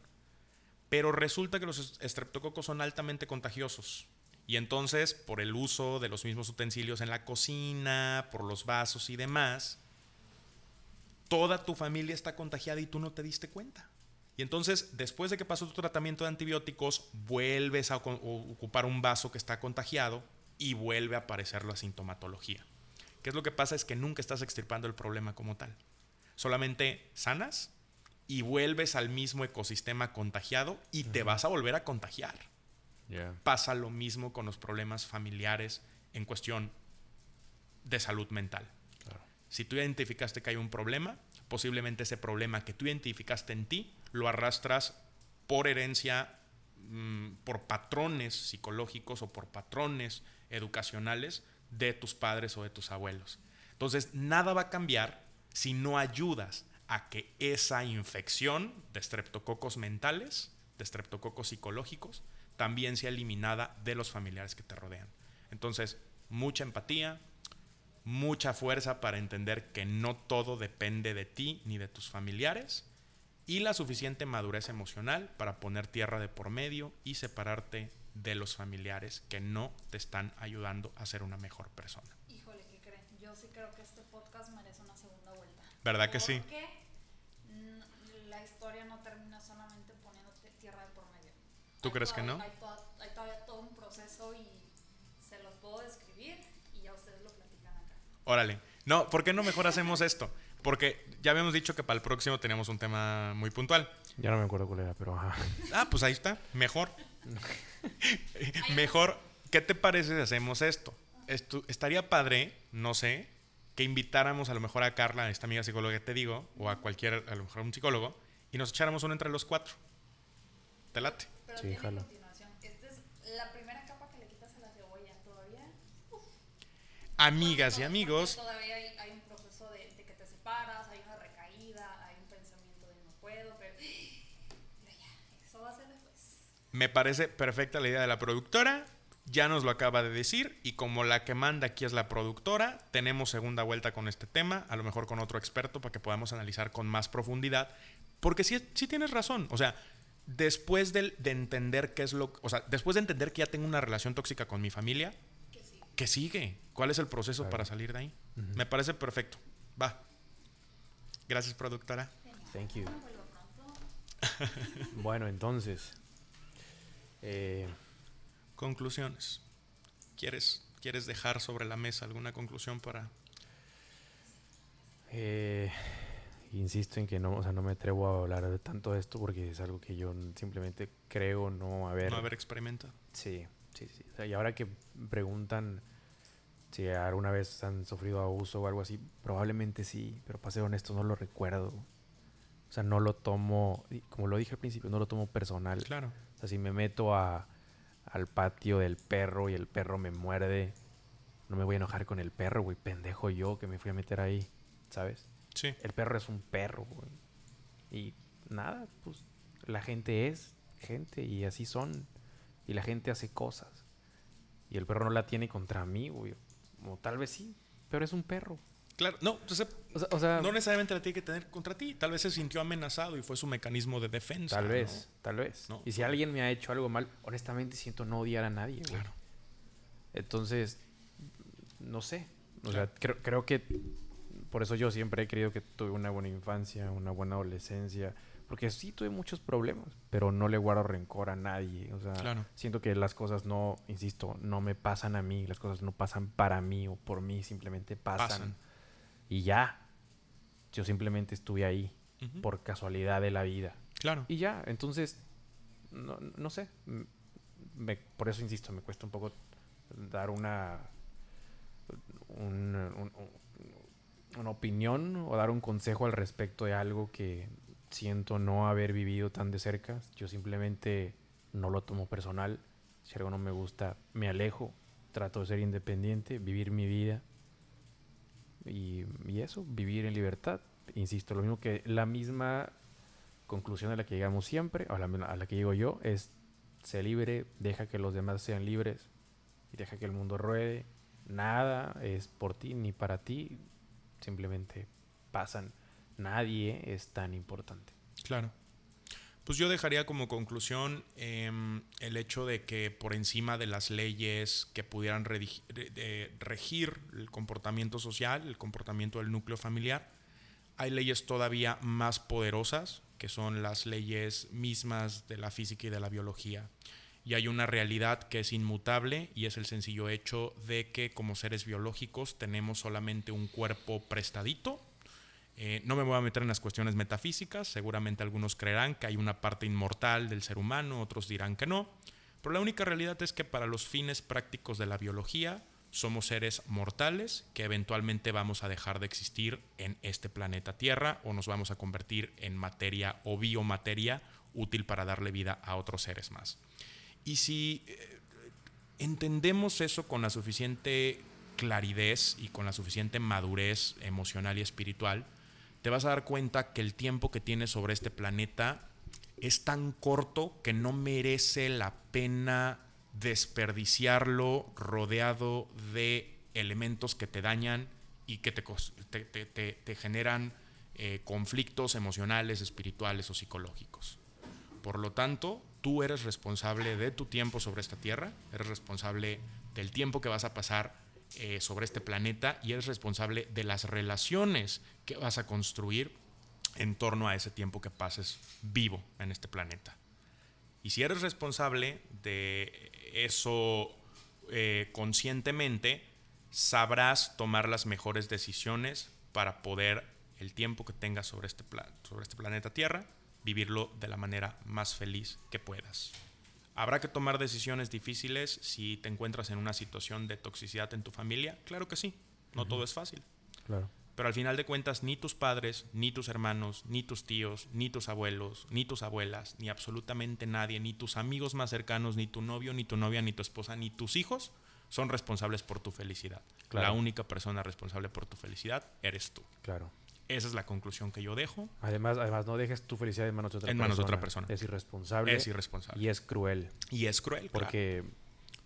Pero resulta que los est- estreptococos son altamente contagiosos. Y entonces, por el uso de los mismos utensilios en la cocina, por los vasos y demás, toda tu familia está contagiada y tú no te diste cuenta. Y entonces, después de que pasó tu tratamiento de antibióticos, vuelves a ocupar un vaso que está contagiado y vuelve a aparecer la sintomatología. ¿Qué es lo que pasa? Es que nunca estás extirpando el problema como tal. Solamente sanas y vuelves al mismo ecosistema contagiado y te vas a volver a contagiar. Pasa lo mismo con los problemas familiares en cuestión de salud mental. Si tú identificaste que hay un problema, posiblemente ese problema que tú identificaste en ti lo arrastras por herencia, mm, por patrones psicológicos o por patrones educacionales de tus padres o de tus abuelos. Entonces, nada va a cambiar si no ayudas a que esa infección de estreptococos mentales, de estreptococos psicológicos, también sea eliminada de los familiares que te rodean. Entonces, mucha empatía, mucha fuerza para entender que no todo depende de ti ni de tus familiares y la suficiente madurez emocional para poner tierra de por medio y separarte de los familiares que no te están ayudando a ser una mejor persona. Híjole, ¿qué creen? Yo sí creo que este podcast merece una segunda vuelta. ¿Verdad que sí? Porque la historia no termina solamente poniéndote tierra de por medio. ¿Tú Hay crees que todavía- no? Hay, toda- hay todavía todo un proceso y se los puedo describir y ya ustedes lo platican. Órale. No, ¿por qué no mejor hacemos esto? Porque ya habíamos dicho que para el próximo teníamos un tema muy puntual. Ya no me acuerdo cuál era, pero ajá. Ah, pues ahí está, mejor. mejor, ¿qué te parece si hacemos esto? Estu- estaría padre, no sé, que invitáramos a lo mejor a Carla, esta amiga psicóloga que te digo, o a cualquier, a lo mejor a un psicólogo, y nos echáramos uno entre los cuatro. ¿Te late? Sí, jalo. continuación. Esta es la primera capa que le quitas a la cebolla. Todavía. Amigas y amigos, Todavía hay, hay un proceso de, de que te separas, hay una recaída, hay un pensamiento de no puedo, pero. pero ya, eso va a ser después. me parece perfecta la idea de la productora. Ya nos lo acaba de decir y como la que manda aquí es la productora, tenemos segunda vuelta con este tema, a lo mejor con otro experto para que podamos analizar con más profundidad, porque sí, sí tienes razón, o sea, después de, entender qué es lo, o sea, después de entender que ya tengo una relación tóxica con mi familia. ¿Qué sigue? ¿Cuál es el proceso para salir de ahí? Me parece perfecto. Va. Gracias, productora. Thank you. Bueno, entonces. eh, Conclusiones. ¿Quieres, ¿Quieres dejar sobre la mesa alguna conclusión para eh, insisto en que no, o sea, no me atrevo a hablar de tanto de esto porque es algo que yo simplemente creo no haber. no haber experimentado? Sí, sí, sí. O sea, y ahora que preguntan si alguna vez han sufrido abuso o algo así, probablemente sí, pero para ser honesto no lo recuerdo. O sea, no lo tomo, como lo dije al principio, no lo tomo personal. Claro. O sea, si me meto a, al patio del perro y el perro me muerde, no me voy a enojar con el perro, güey. Pendejo yo que me fui a meter ahí, ¿sabes? Sí. El perro es un perro, güey. Y nada, pues la gente es gente y así son. Y la gente hace cosas. Y el perro no la tiene contra mí, güey. O tal vez sí, pero es un perro. Claro. No, entonces, O sea, o sea, no necesariamente la tiene que tener contra ti. Tal vez se sintió amenazado y fue su mecanismo de defensa. tal ¿no? vez, tal vez. No. Y si alguien me ha hecho algo mal, honestamente siento no odiar a nadie, güey. Claro. Entonces, no sé. O Claro. sea, creo, creo que por eso yo siempre he creído que tuve una buena infancia, una buena adolescencia. Porque sí tuve muchos problemas, pero no le guardo rencor a nadie. O sea, Claro. siento que las cosas no, insisto, no me pasan a mí, las cosas no pasan para mí o por mí, simplemente pasan. Pasan. Y ya. Yo simplemente estuve ahí por casualidad de la vida. Claro. Y ya, entonces, no, no sé. me- por eso insisto, me cuesta un poco dar una, un- un- un- una opinión o dar un consejo al respecto de algo que siento no haber vivido tan de cerca. Yo simplemente no lo tomo personal. Si algo no me gusta, me alejo. Trato de ser independiente, vivir mi vida. Y, y eso, vivir en libertad. Insisto, lo mismo que la misma conclusión a la que llegamos siempre, a la, a la que llego yo, es sé libre, deja que los demás sean libres y deja que el mundo ruede. Nada es por ti ni para ti, simplemente pasan. Nadie es tan importante. Claro. Pues yo dejaría como conclusión em, el hecho de que por encima de las leyes que pudieran regir el comportamiento social, el comportamiento del núcleo familiar, hay leyes todavía más poderosas, que son las leyes mismas de la física y de la biología. Y hay una realidad que es inmutable y es el sencillo hecho de que como seres biológicos tenemos solamente un cuerpo prestadito, eh, no me voy a meter en las cuestiones metafísicas, seguramente algunos creerán que hay una parte inmortal del ser humano, otros dirán que no, pero la única realidad es que para los fines prácticos de la biología somos seres mortales que eventualmente vamos a dejar de existir en este planeta Tierra o nos vamos a convertir en materia o biomateria útil para darle vida a otros seres más. Y si eh, entendemos eso con la suficiente claridez y con la suficiente madurez emocional y espiritual, te vas a dar cuenta que el tiempo que tienes sobre este planeta es tan corto que no merece la pena desperdiciarlo rodeado de elementos que te dañan y que te, generan eh, conflictos emocionales, espirituales o psicológicos. Por lo tanto, tú eres responsable de tu tiempo sobre esta tierra, eres responsable del tiempo que vas a pasar eh, sobre este planeta y eres responsable de las relaciones que vas a construir en torno a ese tiempo que pases vivo en este planeta. Y si eres responsable de eso eh, conscientemente, sabrás tomar las mejores decisiones para poder el tiempo que tengas sobre este, sobre este planeta Tierra, vivirlo de la manera más feliz que puedas. ¿Habrá que tomar decisiones difíciles si te encuentras en una situación de toxicidad en tu familia? Claro que sí, no todo es fácil. Claro. Pero al final de cuentas, ni tus padres, ni tus hermanos, ni tus tíos, ni tus abuelos, ni tus abuelas, ni absolutamente nadie, ni tus amigos más cercanos, ni tu novio, ni tu novia, ni tu esposa, ni tus hijos son responsables por tu felicidad. Claro. La única persona responsable por tu felicidad eres tú. Claro. Esa es la conclusión que yo dejo. Además, además no dejes tu felicidad en manos de otra En persona. manos de otra persona. Es irresponsable. Es irresponsable. Y es cruel. Y es cruel, claro. Porque,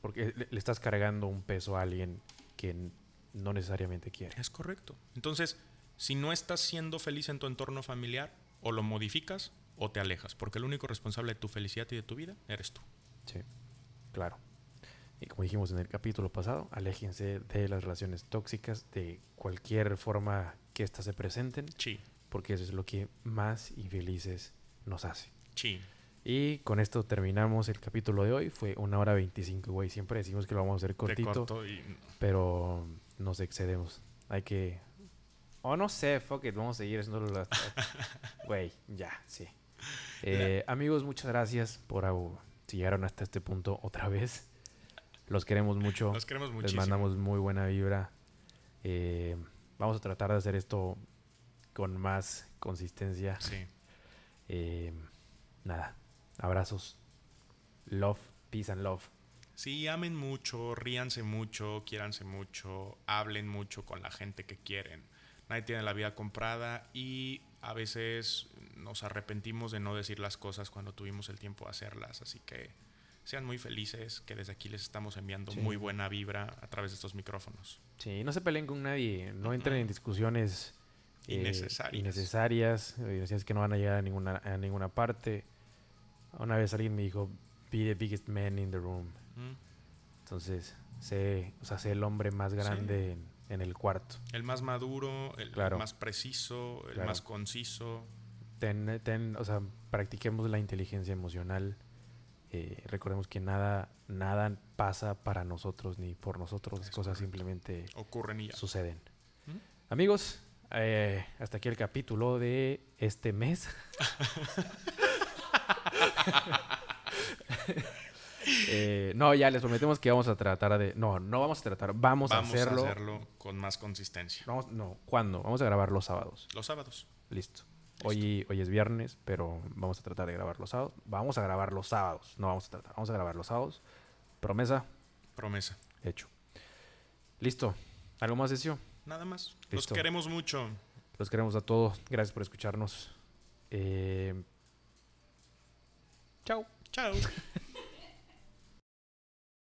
porque le, le estás cargando un peso a alguien que no necesariamente quiere. Es correcto. Entonces, si no estás siendo feliz en tu entorno familiar, o lo modificas o te alejas, porque el único responsable de tu felicidad y de tu vida eres tú. Sí, claro. Y como dijimos en el capítulo pasado, aléjense de las relaciones tóxicas de cualquier forma que éstas se presenten, Sí, porque eso es lo que más infelices nos hace. sí. Y con esto terminamos el capítulo de hoy. Fue una hora 25, güey. Siempre decimos que lo vamos a hacer cortito, corto y pero nos excedemos. Hay que... O no sé, fuck it, vamos a seguir haciéndolo. Güey, ya, sí. Eh, amigos, muchas gracias por si llegaron hasta este punto otra vez. Los queremos mucho. Los queremos Les muchísimo. mandamos muy buena vibra. Eh, vamos a tratar de hacer esto con más consistencia. Sí. Eh, nada, abrazos. Love, peace and love. Sí, amen mucho, ríanse mucho, quiéranse mucho, hablen mucho con la gente que quieren. Nadie tiene la vida comprada y a veces nos arrepentimos de no decir las cosas cuando tuvimos el tiempo de hacerlas. Así que sean muy felices, que desde aquí les estamos enviando Sí. muy buena vibra a través de estos micrófonos. Sí, no se peleen con nadie. No entren en discusiones eh, Innecesarias. eh, que no van a llegar a ninguna, a ninguna parte. Una vez alguien me dijo, be the biggest man in the room. Entonces, sé, o sea, sé el hombre más Sí. grande en, en el cuarto. El más maduro, el Claro. más preciso, el Claro. más conciso. Ten, ten- o sea, practiquemos la inteligencia emocional. Eh, recordemos que nada, nada pasa para nosotros ni por nosotros. Las cosas simplemente Ocurren y ya. suceden. ¿Mm? Amigos, eh, hasta aquí el capítulo de este mes. Eh, no, ya les prometemos que vamos a tratar de. No, no vamos a tratar, vamos, Vamos a hacerlo. a hacerlo con más consistencia. Vamos- no, ¿cuándo? Vamos a grabar los sábados. Los sábados. Listo. Hoy, hoy es viernes, pero vamos a tratar de grabar los sábados. Vamos a grabar los sábados. No vamos a tratar, vamos a grabar los sábados. Promesa, Promesa. hecho. Listo. ¿Algo más, Decio? Nada más. Los queremos mucho. Los queremos a todos. Gracias por escucharnos. Eh, Chao. Chao.